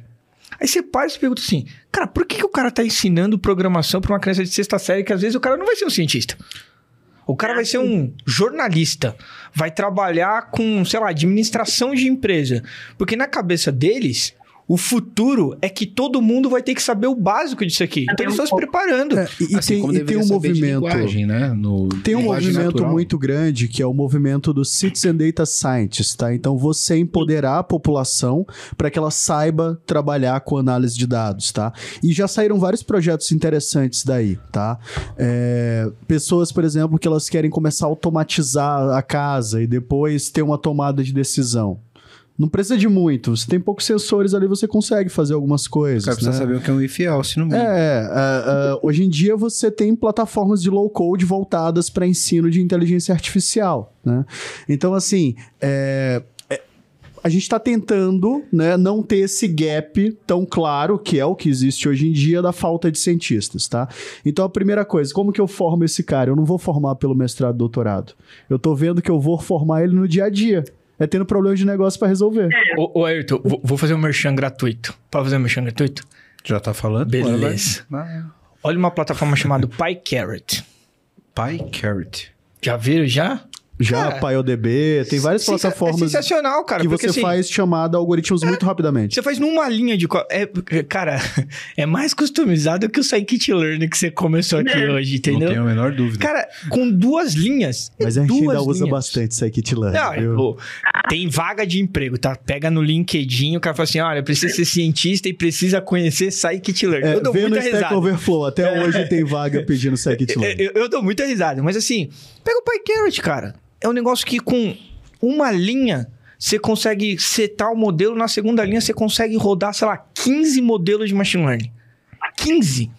Aí você para e se pergunta assim, cara, por que, que o cara tá ensinando programação para uma criança de sexta série que às vezes o cara não vai ser um cientista? O cara vai ser um jornalista, vai trabalhar com, sei lá, administração de empresa. Porque na cabeça deles, o futuro é que todo mundo vai ter que saber o básico disso aqui. Então eles estão se preparando. É, e, Assim tem, e tem um movimento. né? No, Tem um movimento natural. muito grande que é o movimento do Citizen Data Scientist, tá? Então você empoderar a população para que ela saiba trabalhar com análise de dados, tá? E já saíram vários projetos interessantes daí, tá? É, pessoas, por exemplo, que elas querem começar a automatizar a casa e depois ter uma tomada de decisão. Não precisa de muito. Você tem poucos sensores ali, você consegue fazer algumas O coisas. cara precisa né? saber o que é um if else no meio. É, ah, ah, hoje em dia você tem plataformas de low code voltadas para ensino de inteligência artificial, né? Então, assim, é, é, a gente está tentando né, não ter esse gap tão claro, que é o que existe hoje em dia, da falta de cientistas, tá? Então, a primeira coisa, como que eu formo esse cara? Eu não vou formar pelo mestrado e doutorado. Eu tô vendo que eu vou formar ele no dia a dia. É tendo problema de negócio para resolver. Ô, ô Ayrton, vou, fazer um merchan gratuito. Pode fazer um merchan gratuito? Já tá falando? Beleza. Olha uma plataforma chamada PyCarrot. PyCarrot. Já viram já? Já Cara, PyODB, tem várias Sensa- plataformas É sensacional, cara. que porque, você assim, faz chamada algoritmos muito rapidamente. Você faz numa linha de. É, cara, é mais customizado que o Scikit-Learn que você começou aqui hoje, Não entendeu? tenho a menor dúvida. Cara, com duas linhas. é Mas a gente ainda duas usa linhas. bastante Scikit-Learn, Não, é, viu? pô, tem vaga de emprego, tá? Pega no LinkedIn, o cara fala assim: olha, precisa ser cientista e precisa conhecer Scikit-Learn. É, eu dou vê no muita Stack risada. Overflow, até hoje tem vaga pedindo Eu, Scikit-Learn. eu- eu dou muita risada, mas assim, pega o PyCarrot, cara. É um negócio que com uma linha você consegue setar o modelo, na segunda linha você consegue rodar, sei lá, 15 modelos de machine learning. 15!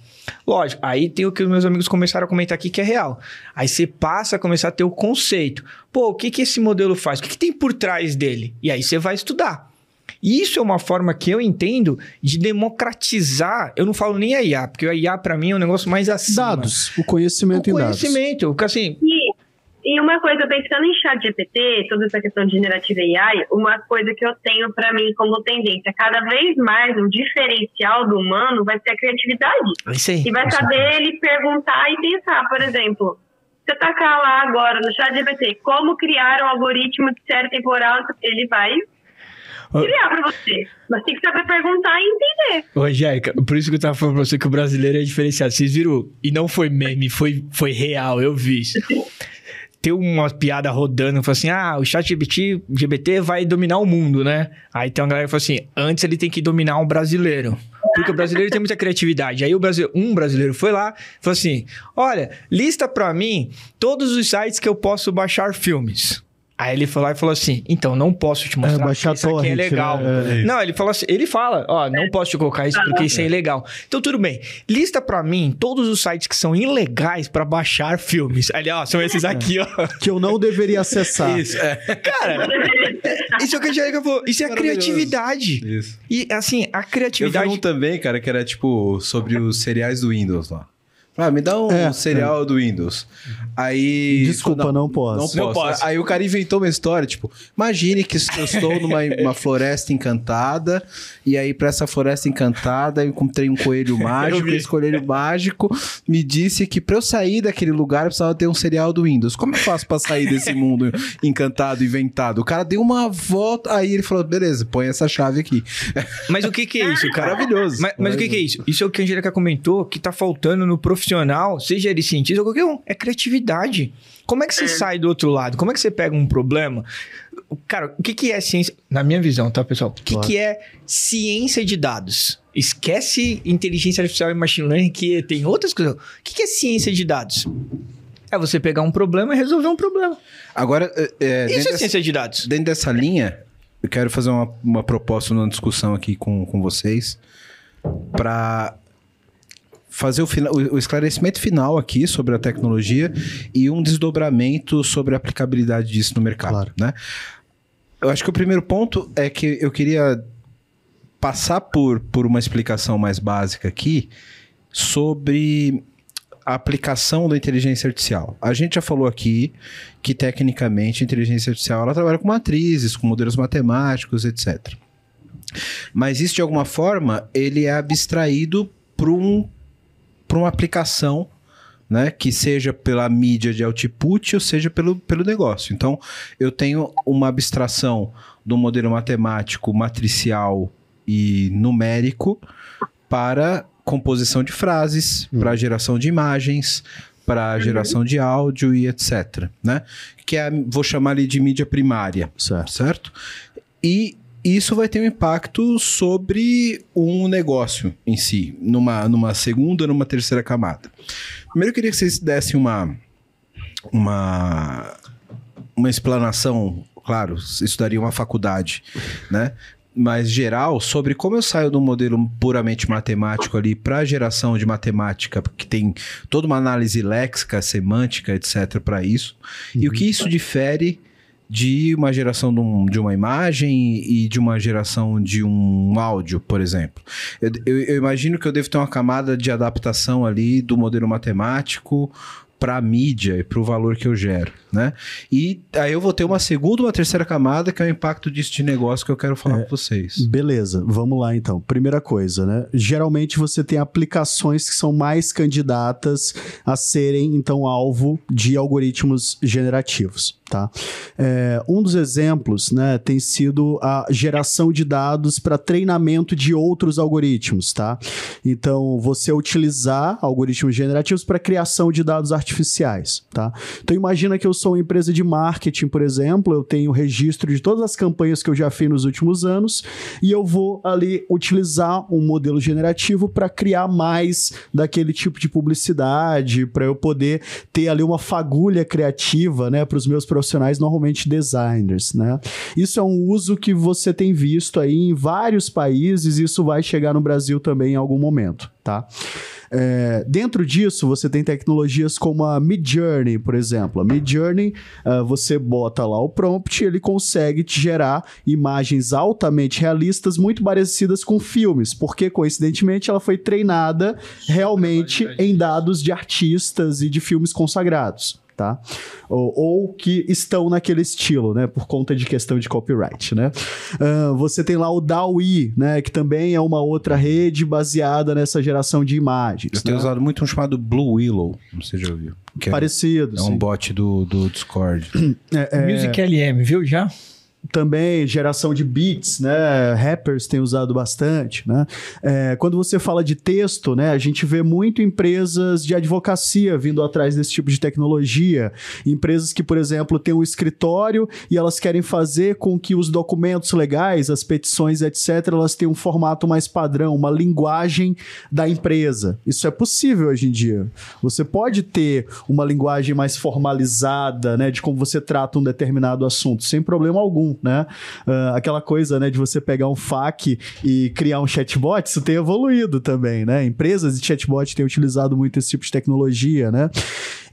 Lógico, aí tem o que os meus amigos começaram a comentar aqui que é real. Aí você passa a começar a ter o conceito. Pô, o que, que esse modelo faz? O que, que tem por trás dele? E aí você vai estudar. E Isso é uma forma que eu entendo de democratizar. Eu não falo nem a IA, porque a IA para mim é um negócio mais acima. Dados, o conhecimento O em dados. conhecimento. Porque assim, E, e uma coisa, pensando em chat GPT, toda essa questão de generative AI, uma coisa que eu tenho para mim como tendência, cada vez mais o diferencial do humano vai ser a criatividade. é aí. E vai saber ele perguntar e pensar, por exemplo, você tacar lá agora no chat GPT, como criar um algoritmo de série temporal, ele vai criar para você. Mas tem que saber perguntar e entender. Ô, Jéssica, por isso que eu tava falando pra você que o brasileiro é diferenciado. Vocês viram? E não foi meme, foi, foi real, eu vi Tem uma piada rodando, falou assim: ah, o chat GBT, GBT vai dominar o mundo, né? Aí tem uma galera que falou assim: antes ele tem que dominar um brasileiro. Porque o brasileiro tem muita criatividade. Aí o Brasil, um brasileiro foi lá falou assim: olha, lista pra mim todos os sites que eu posso baixar filmes. Aí ele foi lá e falou assim: então não posso te mostrar É, baixar porque isso aqui é torrent, legal. né? É. Não, ele falou assim, ele fala, ó, não posso te colocar isso porque isso é ilegal. Então tudo bem. Lista pra mim todos os sites que são ilegais pra baixar filmes. Ali, ó, são esses aqui, ó. Que eu não deveria acessar. Isso. Cara, isso é o que a Angélica falou. Isso é a criatividade. Isso. E assim, a Eu vi criatividade. um também, cara, que era tipo sobre os cereais do Windows lá. Ah, me dá um É, cereal do Windows. Aí. Desculpa, não posso. Não posso. Não posso. Aí o cara inventou uma história, tipo, imagine que eu estou numa uma floresta encantada, e aí pra essa floresta encantada eu encontrei um coelho mágico, e esse coelho mágico me disse que pra eu sair daquele lugar eu precisava ter um cereal do Windows. Como eu faço pra sair desse mundo encantado, inventado? O cara deu uma volta, aí ele falou, beleza, põe essa chave aqui. Mas o que que é isso, cara? Maravilhoso. Mas, mas o que, que é isso? Isso é o que a Angélica comentou, que tá faltando no profissional, seja ele cientista ou qualquer um, é criatividade. Como é que você sai do outro lado? Como é que você pega um problema? Cara, o que, que é ciência? Na minha visão, tá, pessoal? O que, Claro. que é ciência de dados? Esquece inteligência artificial e machine learning, que tem outras coisas. O que, que é ciência de dados? É você pegar um problema e resolver um problema. Agora, é, é, dentro Isso é dessa- ciência de dados. Dentro dessa linha, eu quero fazer uma, uma proposta numa discussão aqui com, com vocês para fazer o, o esclarecimento final aqui sobre a tecnologia e um desdobramento sobre a aplicabilidade disso no mercado, Claro. né? Eu acho que o primeiro ponto é que eu queria passar por, por uma explicação mais básica aqui sobre a aplicação da inteligência artificial. A gente já falou aqui que tecnicamente a inteligência artificial ela trabalha com matrizes, com modelos matemáticos, etc. Mas isso de alguma forma ele é abstraído para um, pra uma aplicação né? Que seja pela mídia de output ou seja pelo, pelo negócio. Então, eu tenho uma abstração do modelo matemático, matricial e numérico para composição de frases, para geração de imagens, para geração de áudio e etc, né? Que é, vou chamar ali de mídia primária, Certo. certo? E isso vai ter um impacto sobre um negócio em si, numa, numa segunda, numa terceira camada. Primeiro eu queria que vocês dessem uma, uma, uma explanação, claro, isso daria uma faculdade, né? Mas geral, sobre como eu saio do modelo puramente matemático ali para geração de matemática, que tem toda uma análise léxica, semântica, etc., para isso, e o que isso difere de uma geração de, um- de uma imagem e de uma geração de um áudio, por exemplo. Eu, eu- eu imagino que eu devo ter uma camada de adaptação ali do modelo matemático para a mídia e para o valor que eu gero, né? E aí eu vou ter uma segunda, uma terceira camada que é o impacto disso de negócio que eu quero falar com vocês. Beleza, vamos lá então. Primeira coisa, né? Geralmente você tem aplicações que são mais candidatas a serem, então, alvo de algoritmos generativos, tá? É, um dos exemplos, né, tem sido a geração de dados para treinamento de outros algoritmos, tá? Então, você utilizar algoritmos generativos para criação de dados artificiais, tá? Então, imagina que eu sou uma empresa de marketing, por exemplo, eu tenho registro de todas as campanhas que eu já fiz nos últimos anos e eu vou ali utilizar um modelo generativo para criar mais daquele tipo de publicidade, para eu poder ter ali uma fagulha criativa, né, para os meus profissionais, normalmente designers, né? Isso é um uso que você tem visto aí em vários países, e isso vai chegar no Brasil também em algum momento, tá? É, dentro disso, você tem tecnologias como a Midjourney, por exemplo. A Midjourney, ah, você bota lá o prompt ele consegue te gerar imagens altamente realistas, muito parecidas com filmes, porque coincidentemente ela foi treinada realmente em dados de artistas e de filmes consagrados. Tá? Ou, ou que estão naquele estilo, né? Por conta de questão de copyright, né? Ah, você tem lá o DAWI, né? Que também é uma outra rede baseada nessa geração de imagens. Eu tenho né? usado muito um chamado Blue Willow, não sei se já ouviu. Que é, Parecido. é um sim. bot do, do Discord. Music LM, viu já? Também geração de beats, né? Rappers têm usado bastante, né? É, quando você fala de texto, né? A gente vê muito empresas de advocacia vindo atrás desse tipo de tecnologia. Empresas que, por exemplo, têm um escritório e elas querem fazer com que os documentos legais, as petições, etc., elas tenham um formato mais padrão, uma linguagem da empresa. Isso é possível hoje em dia. Você pode ter uma linguagem mais formalizada, né? De como você trata um determinado assunto, sem problema algum, né? Ah, aquela coisa, né, de você pegar um FAQ e criar um chatbot, isso tem evoluído também, né? Empresas de chatbot têm utilizado muito esse tipo de tecnologia, né?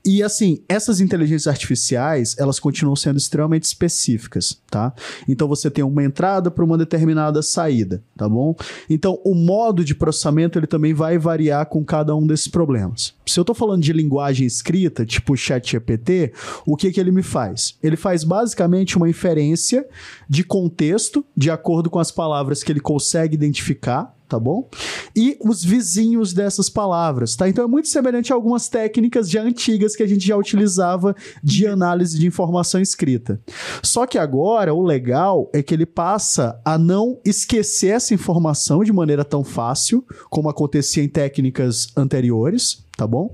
E assim, essas inteligências artificiais, elas continuam sendo extremamente específicas, tá? Então você tem uma entrada para uma determinada saída, tá bom? Então o modo de processamento ele também vai variar com cada um desses problemas. Se eu tô falando de linguagem escrita, tipo ChatGPT, o que que ele me faz? Ele faz basicamente uma inferência de contexto de acordo com as palavras que ele consegue identificar, tá bom? E os vizinhos dessas palavras, tá? Então é muito semelhante a algumas técnicas já antigas que a gente já utilizava de análise de informação escrita. Só que agora o legal é que ele passa a não esquecer essa informação de maneira tão fácil como acontecia em técnicas anteriores, tá bom?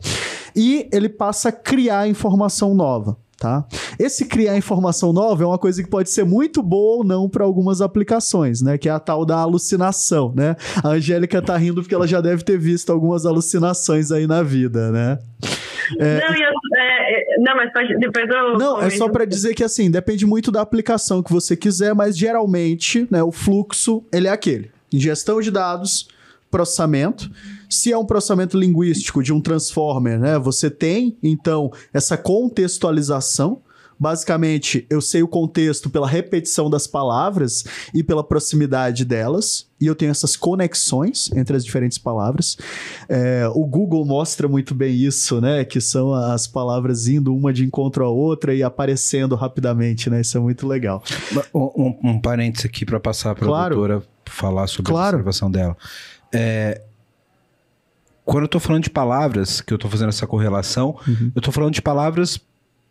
E ele passa a criar informação nova. Tá? Esse criar informação nova é uma coisa que pode ser muito boa ou não para algumas aplicações, né? Que é a tal da alucinação, né? A Angélica tá rindo porque ela já deve ter visto algumas alucinações aí na vida, né? Não, e eu, é, é, não, mas pode, depois eu. Não, é só para dizer que assim, depende muito da aplicação que você quiser, mas geralmente, né, o fluxo, ele é aquele: ingestão de dados, processamento. Se é um processamento linguístico de um transformer, né, você tem então essa contextualização. Basicamente, eu sei o contexto pela repetição das palavras e pela proximidade delas, e eu tenho essas conexões entre as diferentes palavras. É, o Google mostra muito bem isso, né? Que são as palavras indo uma de encontro à outra e aparecendo rapidamente, né? Isso é muito legal. Um, um, um parênteses aqui para passar para a Claro. doutora falar sobre Claro. a observação dela. É, quando eu tô falando de palavras, que eu tô fazendo essa correlação, Uhum. eu tô falando de palavras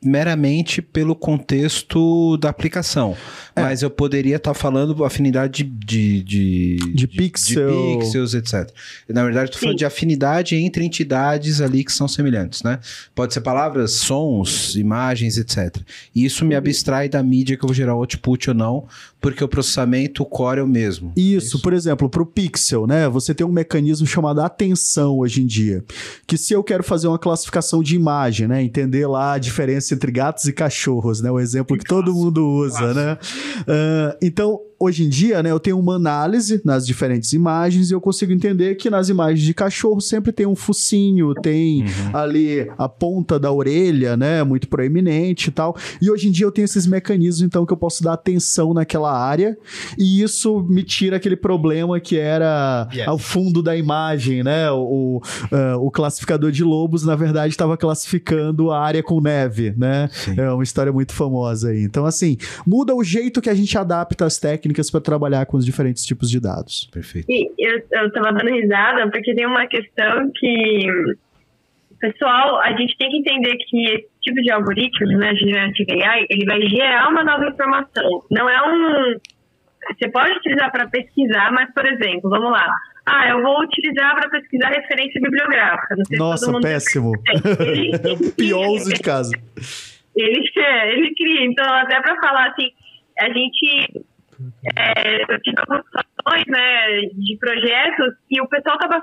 meramente pelo contexto da aplicação. É. Mas eu poderia estar falando afinidade de, de, De pixel. de pixels, etc. Na verdade, estou falando Sim. de afinidade entre entidades ali que são semelhantes, né? Pode ser palavras, sons, imagens, etc. E isso me abstrai da mídia que eu vou gerar o output ou não, porque o processamento, o core é o mesmo. Isso, por exemplo, para o pixel, né? Você tem um mecanismo chamado atenção hoje em dia. Que se eu quero fazer uma classificação de imagem, né? Entender lá a diferença entre gatos e cachorros, né? O exemplo que todo mundo usa, né? Ah, então, hoje em dia, né? Eu tenho uma análise nas diferentes imagens e eu consigo entender que nas imagens de cachorro sempre tem um focinho, tem ali a ponta da orelha, né? Muito proeminente e tal. E hoje em dia eu tenho esses mecanismos, então, que eu posso dar atenção naquela área e isso me tira aquele problema que era Yes. ao fundo da imagem, né? O, o, ah, o classificador de lobos, na verdade, estava classificando a área com neve, né? Sim. É uma história muito famosa aí. Então, assim, muda o jeito que a gente adapta as técnicas para trabalhar com os diferentes tipos de dados. Perfeito. E eu, eu tava dando risada porque tem uma questão que, pessoal, a gente tem que entender que esse tipo de algoritmo, né, Generative AI, ele vai gerar uma nova informação. Não é um. Você pode utilizar para pesquisar, mas, por exemplo, vamos lá. Ah, eu vou utilizar para pesquisar referência bibliográfica. Não sei se Nossa, péssimo. É o pior uso de caso. ele, ele cria. Então, até para falar assim, a gente. É, eu tive algumas situações né, de projetos e o pessoal estava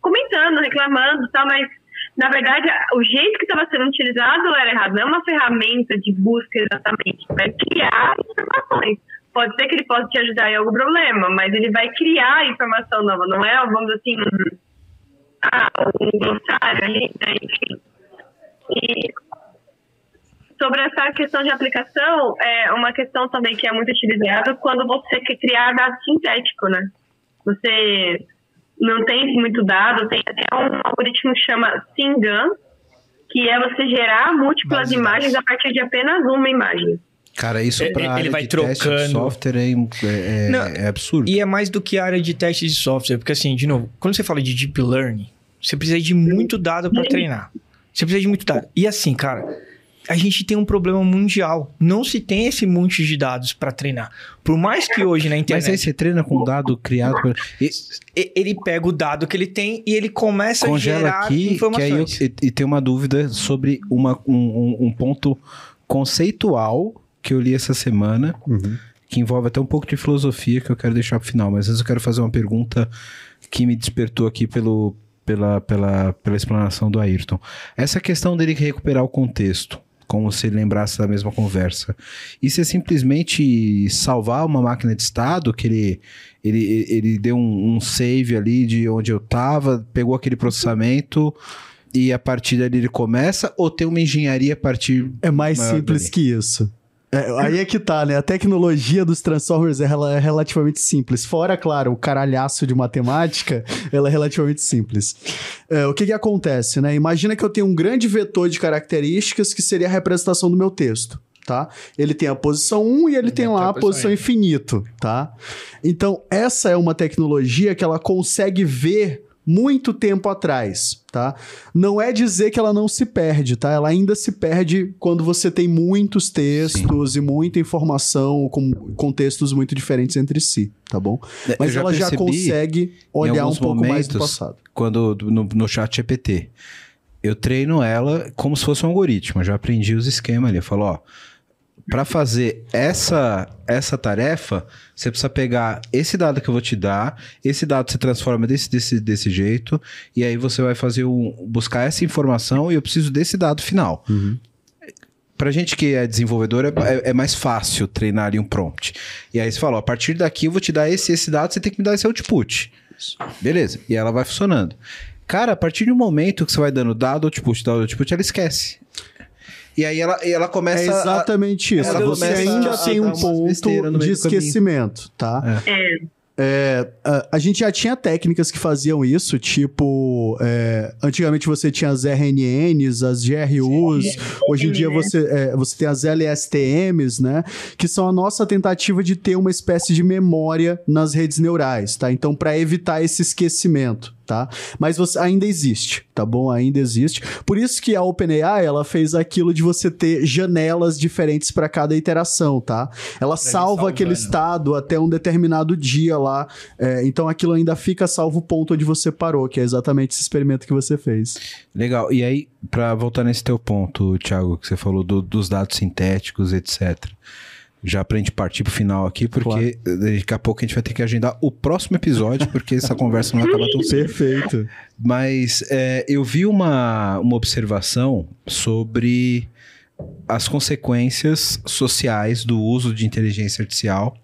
comentando, reclamando e tal, mas na verdade o jeito que estava sendo utilizado era errado. Não é uma ferramenta de busca exatamente, vai criar informações. Pode ser que ele possa te ajudar em algum problema, mas ele vai criar informação nova, não é, vamos assim, ah, um glossário ali, né, enfim. E sobre essa questão de aplicação, é uma questão também que é muito utilizada quando você quer criar dado sintético, né? Você não tem muito dado, tem até um algoritmo que chama Singan, que é você gerar múltiplas imagens a partir de apenas uma imagem. Cara, isso Ele- para ele área vai teste de trocando. software é, é- Não, é absurdo. E é mais do que a área de teste de software, porque assim, de novo, quando você fala de deep learning, você precisa de muito dado para treinar. Você precisa de muito dado. E assim, cara, a gente tem um problema mundial. Não se tem esse monte de dados para treinar. Por mais que hoje na Mas aí internet você treina com dado criado. por- e- ele pega o dado que ele tem e ele começa a congela gerar aqui, que aí eu, informações. e, e tem uma dúvida sobre uma, um, um- um ponto conceitual que eu li essa semana, que envolve até um pouco de filosofia que eu quero deixar pro final, mas antes eu quero fazer uma pergunta que me despertou aqui pelo, pela, pela, pela explanação do Ayrton. Essa questão dele recuperar o contexto, como se ele lembrasse da mesma conversa. Isso é simplesmente salvar uma máquina de estado que ele, ele, ele deu um, um save ali de onde eu estava, pegou aquele processamento e a partir dali ele começa, ou tem uma engenharia a partir. É mais simples dali. que isso. É, aí é que tá, né? A tecnologia dos Transformers é, rela- é relativamente simples. Fora, claro, o caralhaço de matemática, ela é relativamente simples. É, o que que acontece, né? Imagina que eu tenho um grande vetor de características que seria a representação do meu texto. Tá? Ele tem a posição 1 e ele tem tem lá a posição infinito, tá? Então, essa é uma tecnologia que ela consegue ver muito tempo atrás, tá? Não é dizer que ela não se perde, tá? Ela ainda se perde quando você tem muitos textos e muita informação com contextos muito diferentes entre si, tá bom? Mas ela já consegue olhar um pouco mais do passado. Quando no, no chat GPT, eu treino ela como se fosse um algoritmo. Eu já aprendi os esquemas ali. Eu falo, ó, para fazer essa essa tarefa, você precisa pegar esse dado que eu vou te dar, esse dado você transforma desse, desse, desse jeito, e aí você vai fazer um, buscar essa informação e eu preciso desse dado final. Pra gente que é desenvolvedor, é, é- é mais fácil treinar ali um prompt. E aí você fala, ó, a partir daqui eu vou te dar esse esse dado, você tem que me dar esse output. Beleza. E ela vai funcionando. Cara, a partir de um momento que você vai dando dado, output, dado, output, ela esquece. E aí ela, ela É começa a- exatamente isso. ela Você ainda a- tem a um ponto de esquecimento, tá? É, É, a, a gente já tinha técnicas que faziam isso, tipo, é, antigamente você tinha as RNNs, as GRUs, hoje em dia você, é, você tem as LSTMs, né? Que são a nossa tentativa de ter uma espécie de memória nas redes neurais, tá? Então, para evitar esse esquecimento. Tá? Mas você ainda existe, tá bom? Ainda existe. Por isso que a OpenAI, ela fez aquilo de você ter janelas diferentes para cada iteração, tá? Ela salva aquele estado até um determinado dia lá. É, então aquilo ainda fica salvo o ponto onde você parou, que é exatamente esse experimento que você fez. Legal. E aí, para voltar nesse teu ponto, Thiago, que você falou do- dos dados sintéticos, etc. Já pra gente partir pro final aqui, porque daqui a pouco a gente vai ter que agendar o próximo episódio, porque essa conversa não vai acabar tão cedo. Perfeito. Mas é, eu vi uma, uma observação sobre as consequências sociais do uso de inteligência artificial.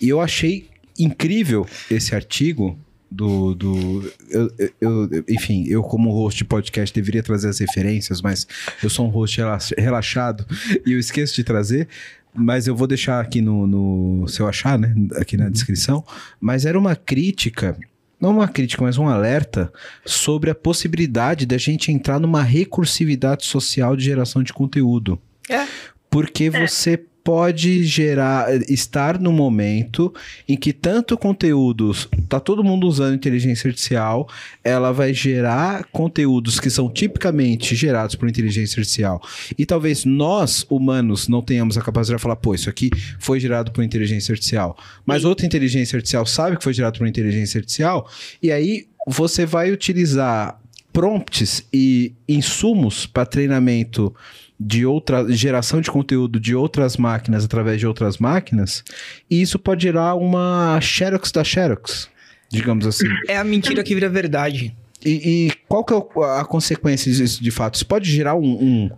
E eu achei incrível esse artigo do. do eu, eu- enfim, eu, como host de podcast, deveria trazer as referências, mas eu sou um host rela- relaxado e eu esqueço de trazer. Mas eu vou deixar aqui no, no. Se eu achar, né? Aqui na descrição. Mas era uma crítica não uma crítica, mas um alerta sobre a possibilidade da gente entrar numa recursividade social de geração de conteúdo. É. Porque você pode gerar, estar no momento em que tanto conteúdos, tá todo mundo usando inteligência artificial, ela vai gerar conteúdos que são tipicamente gerados por inteligência artificial. E talvez nós, humanos, não tenhamos a capacidade de falar, pô, isso aqui foi gerado por inteligência artificial. Mas outra inteligência artificial sabe que foi gerado por inteligência artificial, e aí você vai utilizar prompts e insumos para treinamento de outra geração de conteúdo de outras máquinas através de outras máquinas, e isso pode gerar uma Xerox da Xerox, digamos assim. É a mentira que vira verdade. E, e qual que é a consequência disso de fato? Isso pode gerar um, um,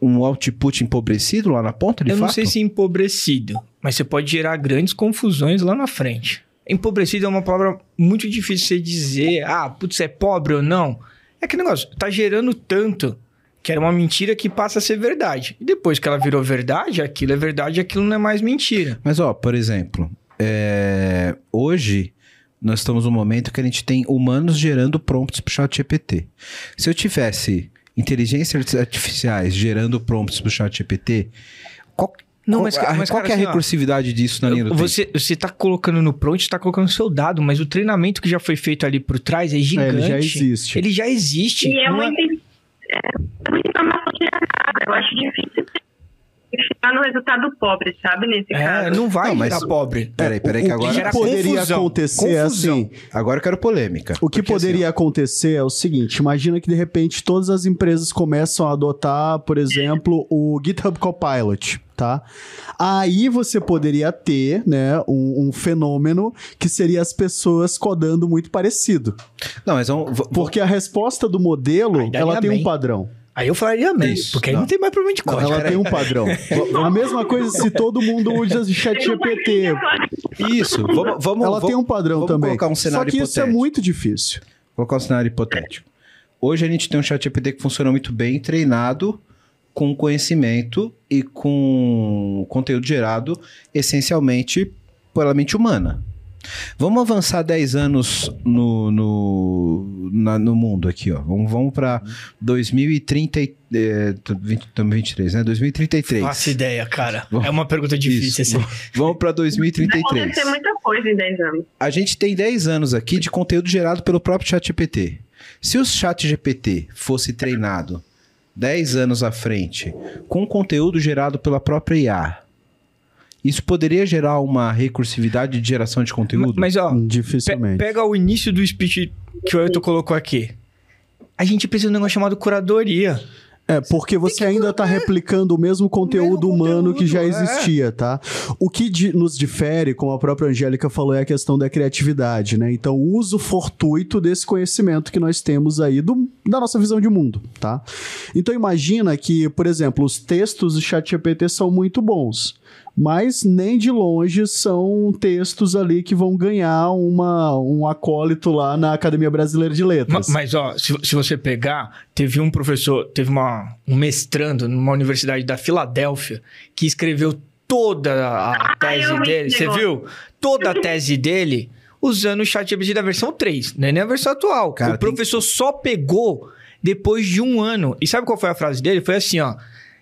um output empobrecido lá na ponta, de eu fato? não sei se empobrecido, mas você pode gerar grandes confusões lá na frente. Empobrecido é uma palavra muito difícil de você dizer, ah, putz, é pobre ou não. É que negócio, tá gerando tanto que era uma mentira que passa a ser verdade. E depois que ela virou verdade, aquilo é verdade, aquilo não é mais mentira. Mas, ó, por exemplo, é, hoje nós estamos num momento que a gente tem humanos gerando prompts pro chat GPT. Se eu tivesse inteligências artificiais gerando prompts pro chat GPT, qual, Não, mas, a- mas qual cara, é a assim, ó, recursividade disso na linha do tempo? Você, você tá colocando no prompt, tá colocando seu dado, mas o treinamento que já foi feito ali por trás é É, gigante. ele já existe. Ele já existe. E é não é- muita, é muita informação gerada. Eu acho difícil chegar no resultado pobre, sabe? Nesse É, caso. não vai Não, mas- virar pobre. Peraí, peraí, o que agora... que poderia confusão. acontecer é Confusão. assim. Agora eu quero polêmica. O que assim, poderia acontecer é o seguinte: imagina que de repente todas as empresas começam a adotar, por exemplo, o GitHub Copilot, tá? Aí você poderia ter, né, um, um fenômeno que seria as pessoas codando muito parecido. Não, mas vamos... v- Porque a resposta do modelo, ela tem bem. um padrão. Aí eu falaria amém, Isso, porque aí não. não tem mais problema de código. ela tem um padrão. a mesma coisa se todo mundo usa chat GPT. Isso, vamos... vamos Ela vamos- tem um padrão vamos também. colocar um cenário Só que isso é hipotético. muito difícil. Vou colocar um cenário hipotético. Hoje a gente tem um chat GPT que funciona muito bem, treinado com conhecimento e com conteúdo gerado essencialmente pela mente humana. Vamos avançar 10 anos no, no, na- no mundo aqui, ó. Vamos, vamos para 2030, e- é, tô 20, estamos 23, né? 2033. Faço ideia, cara. Vamos- É uma pergunta difícil Isso. essa. Vamos para Vai 2033. acontecer muita coisa em 10 anos. A gente tem 10 anos aqui de conteúdo gerado pelo próprio ChatGPT. Se o ChatGPT fosse treinado 10 anos à frente com conteúdo gerado pela própria IA, isso poderia gerar uma recursividade de geração de conteúdo? Mas, ó, pe- Dificilmente. pega o início do speech que o Ailton colocou aqui. A gente precisa de um negócio chamado curadoria. É, porque você ainda está replicando o mesmo conteúdo mesmo humano que já é. existia, tá? O que nos difere, como a própria Angélica falou, é a questão da criatividade, né? Então, o uso fortuito desse conhecimento que nós temos aí do- da nossa visão de mundo, tá? Então, imagina que, por exemplo, os textos do ChatGPT são muito bons, mas nem de longe são textos ali que vão ganhar uma, um acólito lá na Academia Brasileira de Letras. Mas, ó, se, se você pegar, teve um professor, teve uma, um mestrando numa universidade da Filadélfia que escreveu toda a Ah, tese dele. Você viu? Toda a tese dele usando o chat GPT da versão 3, não é nem a versão atual. Cara, o tem- professor só pegou depois de um ano. E sabe qual foi a frase dele? Foi assim, ó.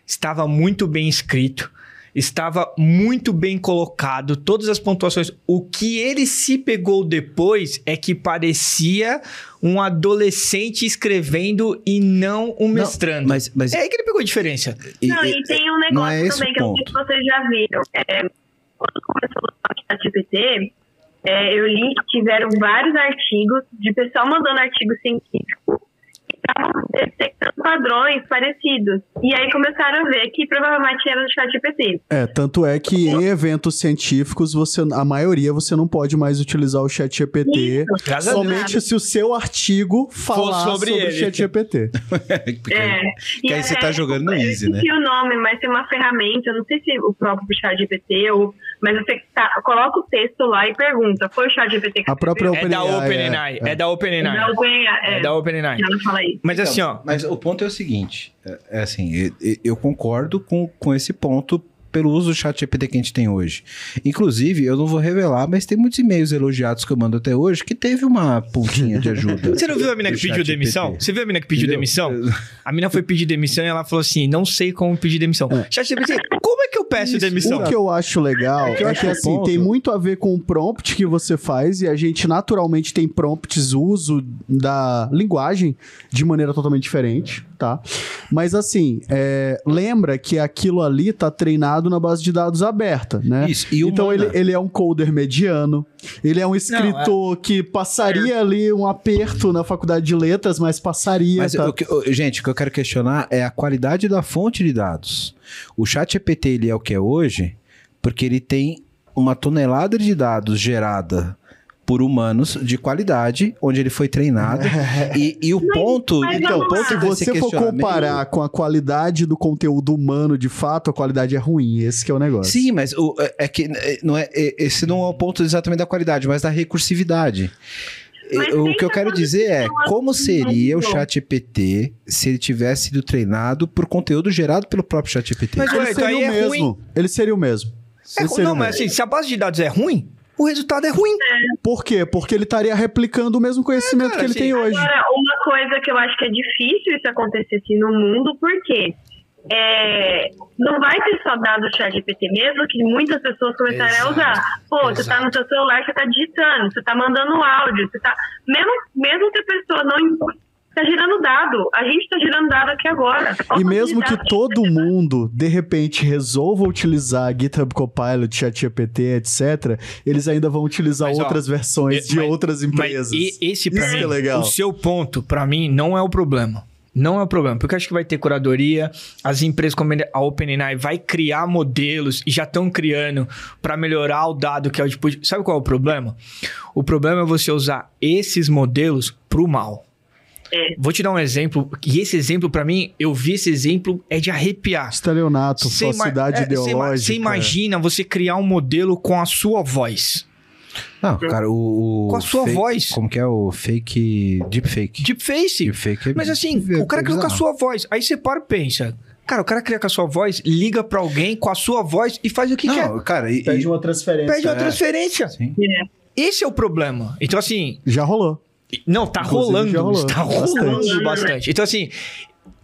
Estava muito bem escrito. Estava muito bem colocado, todas as pontuações. O que ele se pegou depois é que parecia um adolescente escrevendo e não um mestrando. Mas, mas É aí que ele pegou a diferença. e- Não, e- e tem um é negócio esse também o que eu não sei se vocês já viram. É, quando começou o ChatGPT, é, eu li que tiveram vários artigos de pessoal mandando artigo científico estavam detectando padrões parecidos. E aí começaram a ver que provavelmente era do ChatGPT. É, tanto é que em eventos científicos, você, a maioria você não pode mais utilizar o chat GPT. Graças a Deus. Somente se o seu artigo falar sobre sobre, ele. o chat GPT. Porque- É. Que E aí você até- tá jogando no eu easy, né? esqueci o nome, mas tem uma ferramenta, eu não sei se o próprio ChatGPT ou... Mas você tá, coloca o texto lá e pergunta, foi o ChatGPT que A própria É da OpenAI, OpenAI. é, É da OpenAI. É, É da OpenAI. Ela fala isso. Mas assim, Então, ó. Mas o ponto é o seguinte: é, é assim, eu, eu concordo com, com esse ponto pelo uso do chat GPT que a gente tem hoje. Inclusive, eu não vou revelar, mas tem muitos e-mails elogiados que eu mando até hoje que teve uma pontinha de ajuda. Você não viu a mina que pediu chat demissão? GPT. Você viu a mina que pediu Entendeu? demissão? A mina foi pedir demissão e ela falou assim: não sei como pedir demissão. ChatGPT, como é que eu peço demissão? O que eu acho legal O que é que, o assim, ponto- tem muito a ver com o prompt que você faz e a gente naturalmente tem prompts, uso da linguagem de maneira totalmente diferente, tá? Mas, assim, é, lembra que aquilo ali tá treinado na base de dados aberta, né? Isso, e então humana. ele, ele é um coder mediano, ele é um escritor que passaria ali um aperto na faculdade de letras, mas passaria, Mas tá? o que- o- gente, o que eu quero questionar é a qualidade da fonte de dados. O chat GPT ele é o que é hoje porque ele tem uma tonelada de dados gerada por humanos de qualidade, onde ele foi treinado. e, e o ponto. mas então, o ponto. Se você for comparar com a qualidade do conteúdo humano, de fato, a qualidade é ruim. Esse que é o negócio. Sim, mas o, é- é que é, não é, é- esse não é o ponto exatamente da qualidade, mas da recursividade. Mas o que eu que quero dizer é como seria o coisa. chat GPT se ele tivesse sido treinado por conteúdo gerado pelo próprio chat GPT. Mas, Ele seria o mesmo. Ele seria o mesmo. É não, mas assim, se a base de dados é ruim, o resultado é ruim. Por quê? Porque ele estaria replicando o mesmo conhecimento É, cara, que ele assim, tem hoje. Agora, uma coisa que eu acho que é difícil isso acontecer assim no mundo, porque é, não vai ter só dado o chat GPT mesmo, que muitas pessoas começarem Exato. a usar. Pô, você tá no seu celular, você tá digitando, você tá mandando áudio, você tá. Mesmo, mesmo que a pessoa não tá gerando dado. A gente tá gerando dado aqui agora. E mesmo que todo mundo, de repente, resolva utilizar GitHub Copilot, ChatGPT, etc., eles ainda vão utilizar Mas, ó, outras versões e- de mas- outras empresas. Mas e- esse, pra Isso mim, é legal. o seu ponto, pra mim, não é o problema. Não é o problema, porque eu acho que vai ter curadoria, as empresas como a OpenAI vai criar modelos e já estão criando para melhorar o dado que é o output. Sabe qual é o problema? O problema é você usar esses modelos pro mal. É. Vou te dar um exemplo, e esse exemplo, pra mim, eu vi esse exemplo, é de arrepiar. Estelionato, falsidade é, ideológica. Você imagina você criar um modelo com a sua voz. Não, cara, o. o Com a sua fake- voz. Como que é o fake. Deepfake. Deepface. Deepfake é- Mas assim, é- o cara criou com a sua voz. Aí você para e pensa. Cara, o cara cria com a sua voz, liga pra alguém com a sua voz e faz o que quer. Não, cara, e, Pede uma transferência. Pede uma é. transferência. Sim. É. Esse é o problema. Então, assim, Já rolou. Não, tá Inclusive, rolando. Tá rolando Bastante. bastante. Então, assim,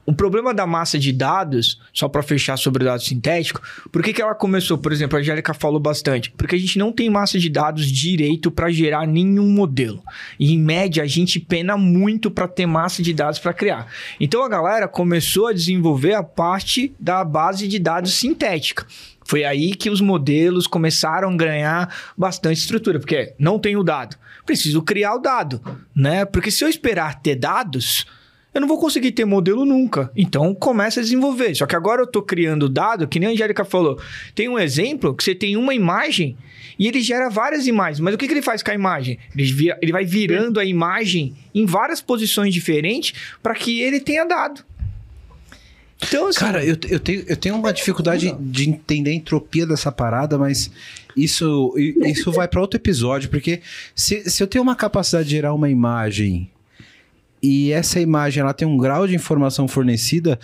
o problema da massa de dados, só pra fechar sobre o dado sintético, por que, que ela começou? Por exemplo, a Angélica falou bastante. Porque a gente não tem massa de dados direito pra gerar nenhum modelo. E, em média, a gente pena muito pra ter massa de dados pra criar. Então, a galera começou a desenvolver a parte da base de dados sintética. Foi aí que os modelos começaram a ganhar bastante estrutura, porque não tem o dado. Preciso criar o dado, né? Porque se eu esperar ter dados, eu não vou conseguir ter modelo nunca. Então começa a desenvolver. Só que agora eu tô criando dado, que nem a Angélica falou. Tem um exemplo que você tem uma imagem e ele gera várias imagens. Mas o que, que ele faz com a imagem? Ele, vira- ele vai virando a imagem em várias posições diferentes para que ele tenha dado. Então, assim, Cara, eu, eu, tenho, eu tenho uma dificuldade de entender a entropia dessa parada, mas isso, isso vai para outro episódio, porque se, se eu tenho uma capacidade de gerar uma imagem e essa imagem ela tem um grau de informação fornecida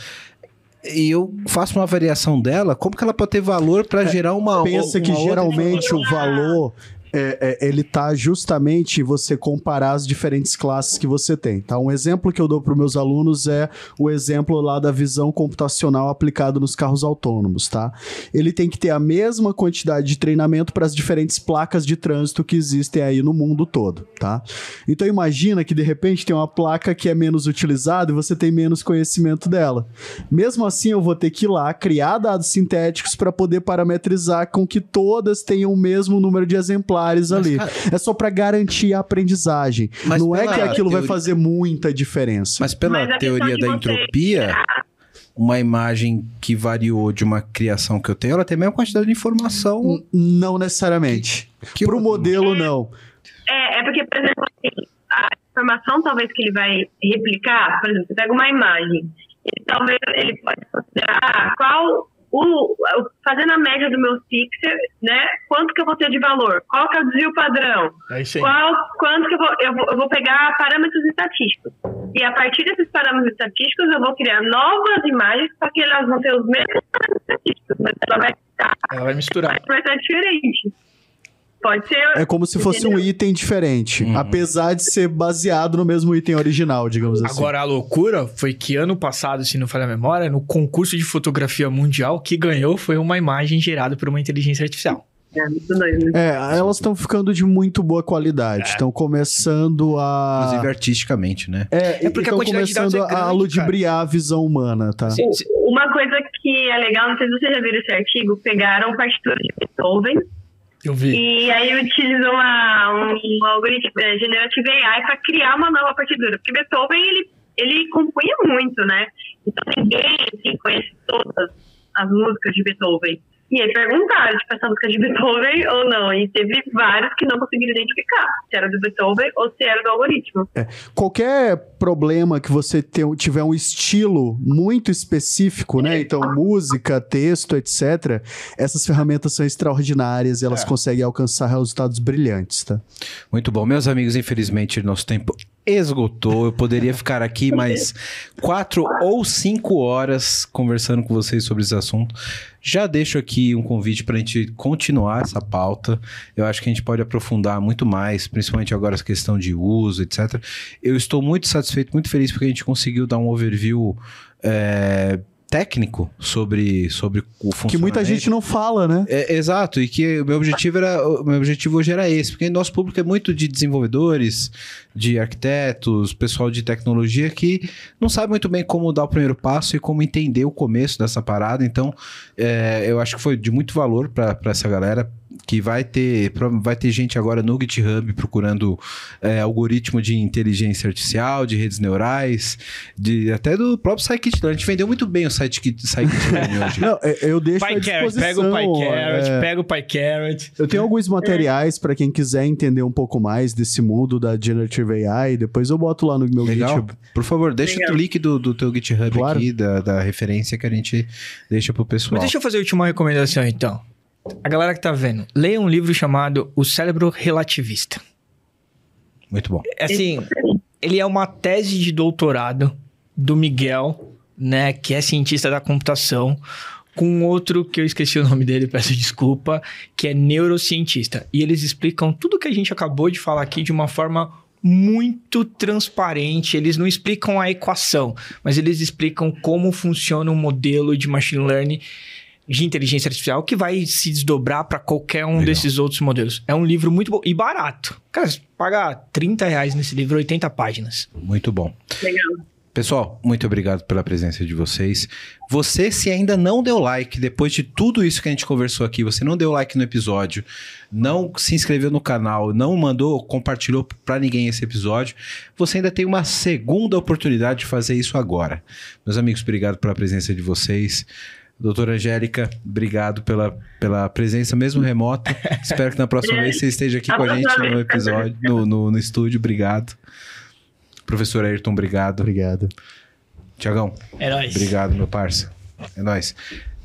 e eu faço uma variação dela, como que ela pode ter valor para gerar uma Pensa uma que outra geralmente o valor é, é, ele tá justamente você comparar as diferentes classes que você tem, tá? Um exemplo que eu dou para meus alunos é o exemplo lá da visão computacional aplicado nos carros autônomos, tá? Ele tem que ter a mesma quantidade de treinamento para as diferentes placas de trânsito que existem aí no mundo todo, tá? Então imagina que de repente tem uma placa que é menos utilizada e você tem menos conhecimento dela. Mesmo assim, eu vou ter que ir lá criar dados sintéticos para poder parametrizar com que todas tenham o mesmo número de exemplares Mas, ali. cara- É só para garantir a aprendizagem. Mas Não é que aquilo vai teoria- fazer muita diferença. Mas pela Mas teoria da você- entropia, uma imagem que variou de uma criação que eu tenho, ela tem a mesma quantidade de informação N- Não necessariamente. que Pro eu- modelo, não. É, é porque, por exemplo, assim, a informação talvez que ele vai replicar, por exemplo, você pega uma imagem, e talvez ele pode considerar qual o, fazendo a média do meu pixel, né? Quanto que eu vou ter de valor? Qual que é o desvio padrão? É. Qual, quanto que eu vou, eu vou, eu vou pegar parâmetros estatísticos. E a partir desses parâmetros estatísticos, eu vou criar novas imagens, só que elas vão ter os mesmos parâmetros estatísticos, mas ela vai ficar Ela vai misturar. vai estar diferente. Pode ser. É como se fosse um Entendeu? item diferente, Uhum. apesar de ser baseado no mesmo item original, digamos assim. Agora, a loucura foi que ano passado, se não falha a memória, no concurso de fotografia mundial, que ganhou foi uma imagem gerada por uma inteligência artificial. É, muito doido, né? É, elas estão ficando de muito boa qualidade. Estão começando a. Inclusive artisticamente, né? É, É porque a estão dados começando é a grande, ludibriar a visão humana, tá? Sim, sim. Uma coisa que é legal, não sei se vocês já viram esse artigo, pegaram partituras de Beethoven Eu vi. e aí utilizam uma, um, um algoritmo é, Generative AI para criar uma nova partitura. Porque Beethoven, ele, ele compunha muito, né? Então ninguém assim, conhece todas as músicas de Beethoven. E aí perguntaram, tipo, essa música é de Beethoven ou não? E teve vários que não conseguiram identificar se era do Beethoven ou se era do algoritmo. Qualquer problema que você tiver um estilo muito específico, né? Então, música, texto, etc., essas ferramentas são extraordinárias e elas conseguem alcançar resultados brilhantes, tá? Muito bom. Meus amigos, infelizmente, nosso tempo esgotou. Eu poderia ficar aqui mais quatro ou cinco horas conversando com vocês sobre esse assunto. Já deixo aqui um convite para a gente continuar essa pauta. Eu acho que a gente pode aprofundar muito mais, principalmente agora essa questão de uso, etc. Eu estou muito satisfeito, muito feliz porque a gente conseguiu dar um overview é, técnico sobre, sobre o funcionamento. Que muita gente não fala, né? É, exato, e que o meu objetivo era o meu objetivo hoje era esse, porque nosso público é muito de desenvolvedores, de arquitetos, pessoal de tecnologia que não sabe muito bem como dar o primeiro passo e como entender o começo dessa parada. Então, é, eu acho que foi de muito valor para essa galera que vai ter vai ter gente agora no GitHub procurando é, algoritmo de inteligência artificial, de redes neurais, de até do próprio Scikit-Learn. A gente vendeu muito bem o site Scikit-Learn hoje. Não, é- eu deixo à PyCarrot, pega o PyCarrot, é, pega o PyCarrot. Eu tenho alguns materiais para quem quiser entender um pouco mais desse mundo da Generative AI. Depois eu boto lá no meu Legal. GitHub. Por favor, deixa Legal. o link do, do teu GitHub Claro. aqui, da, da referência que a gente deixa pro pessoal. Mas deixa eu fazer a última recomendação, então. A galera que tá vendo, leia um livro chamado O Cérebro Relativista. Muito bom. Assim, ele é uma tese de doutorado do Miguel, né, que é cientista da computação, com outro que eu esqueci o nome dele, peço desculpa, que é neurocientista. E eles explicam tudo que a gente acabou de falar aqui de uma forma muito transparente. Eles não explicam a equação, mas eles explicam como funciona um modelo de machine learning de inteligência artificial que vai se desdobrar para qualquer um Legal. desses outros modelos. É um livro muito bom e barato. Cara, você paga 30 reais nesse livro, 80 páginas. Muito bom. Legal. Pessoal, muito obrigado pela presença de vocês. Você, se ainda não deu like, depois de tudo isso que a gente conversou aqui, você não deu like no episódio, não se inscreveu no canal, não mandou, compartilhou para ninguém esse episódio, você ainda tem uma segunda oportunidade de fazer isso agora. Meus amigos, obrigado pela presença de vocês. Doutora Angélica, obrigado pela, pela presença, mesmo remota. Espero que na próxima vez você esteja aqui com a gente no episódio, no, no, no estúdio. Obrigado. Professor Ayrton, obrigado. Obrigado. Tiagão, É nóis. obrigado, meu parça. É nóis.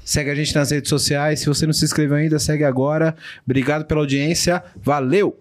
Segue a gente nas redes sociais. Se você não se inscreveu ainda, segue agora. Obrigado pela audiência. Valeu!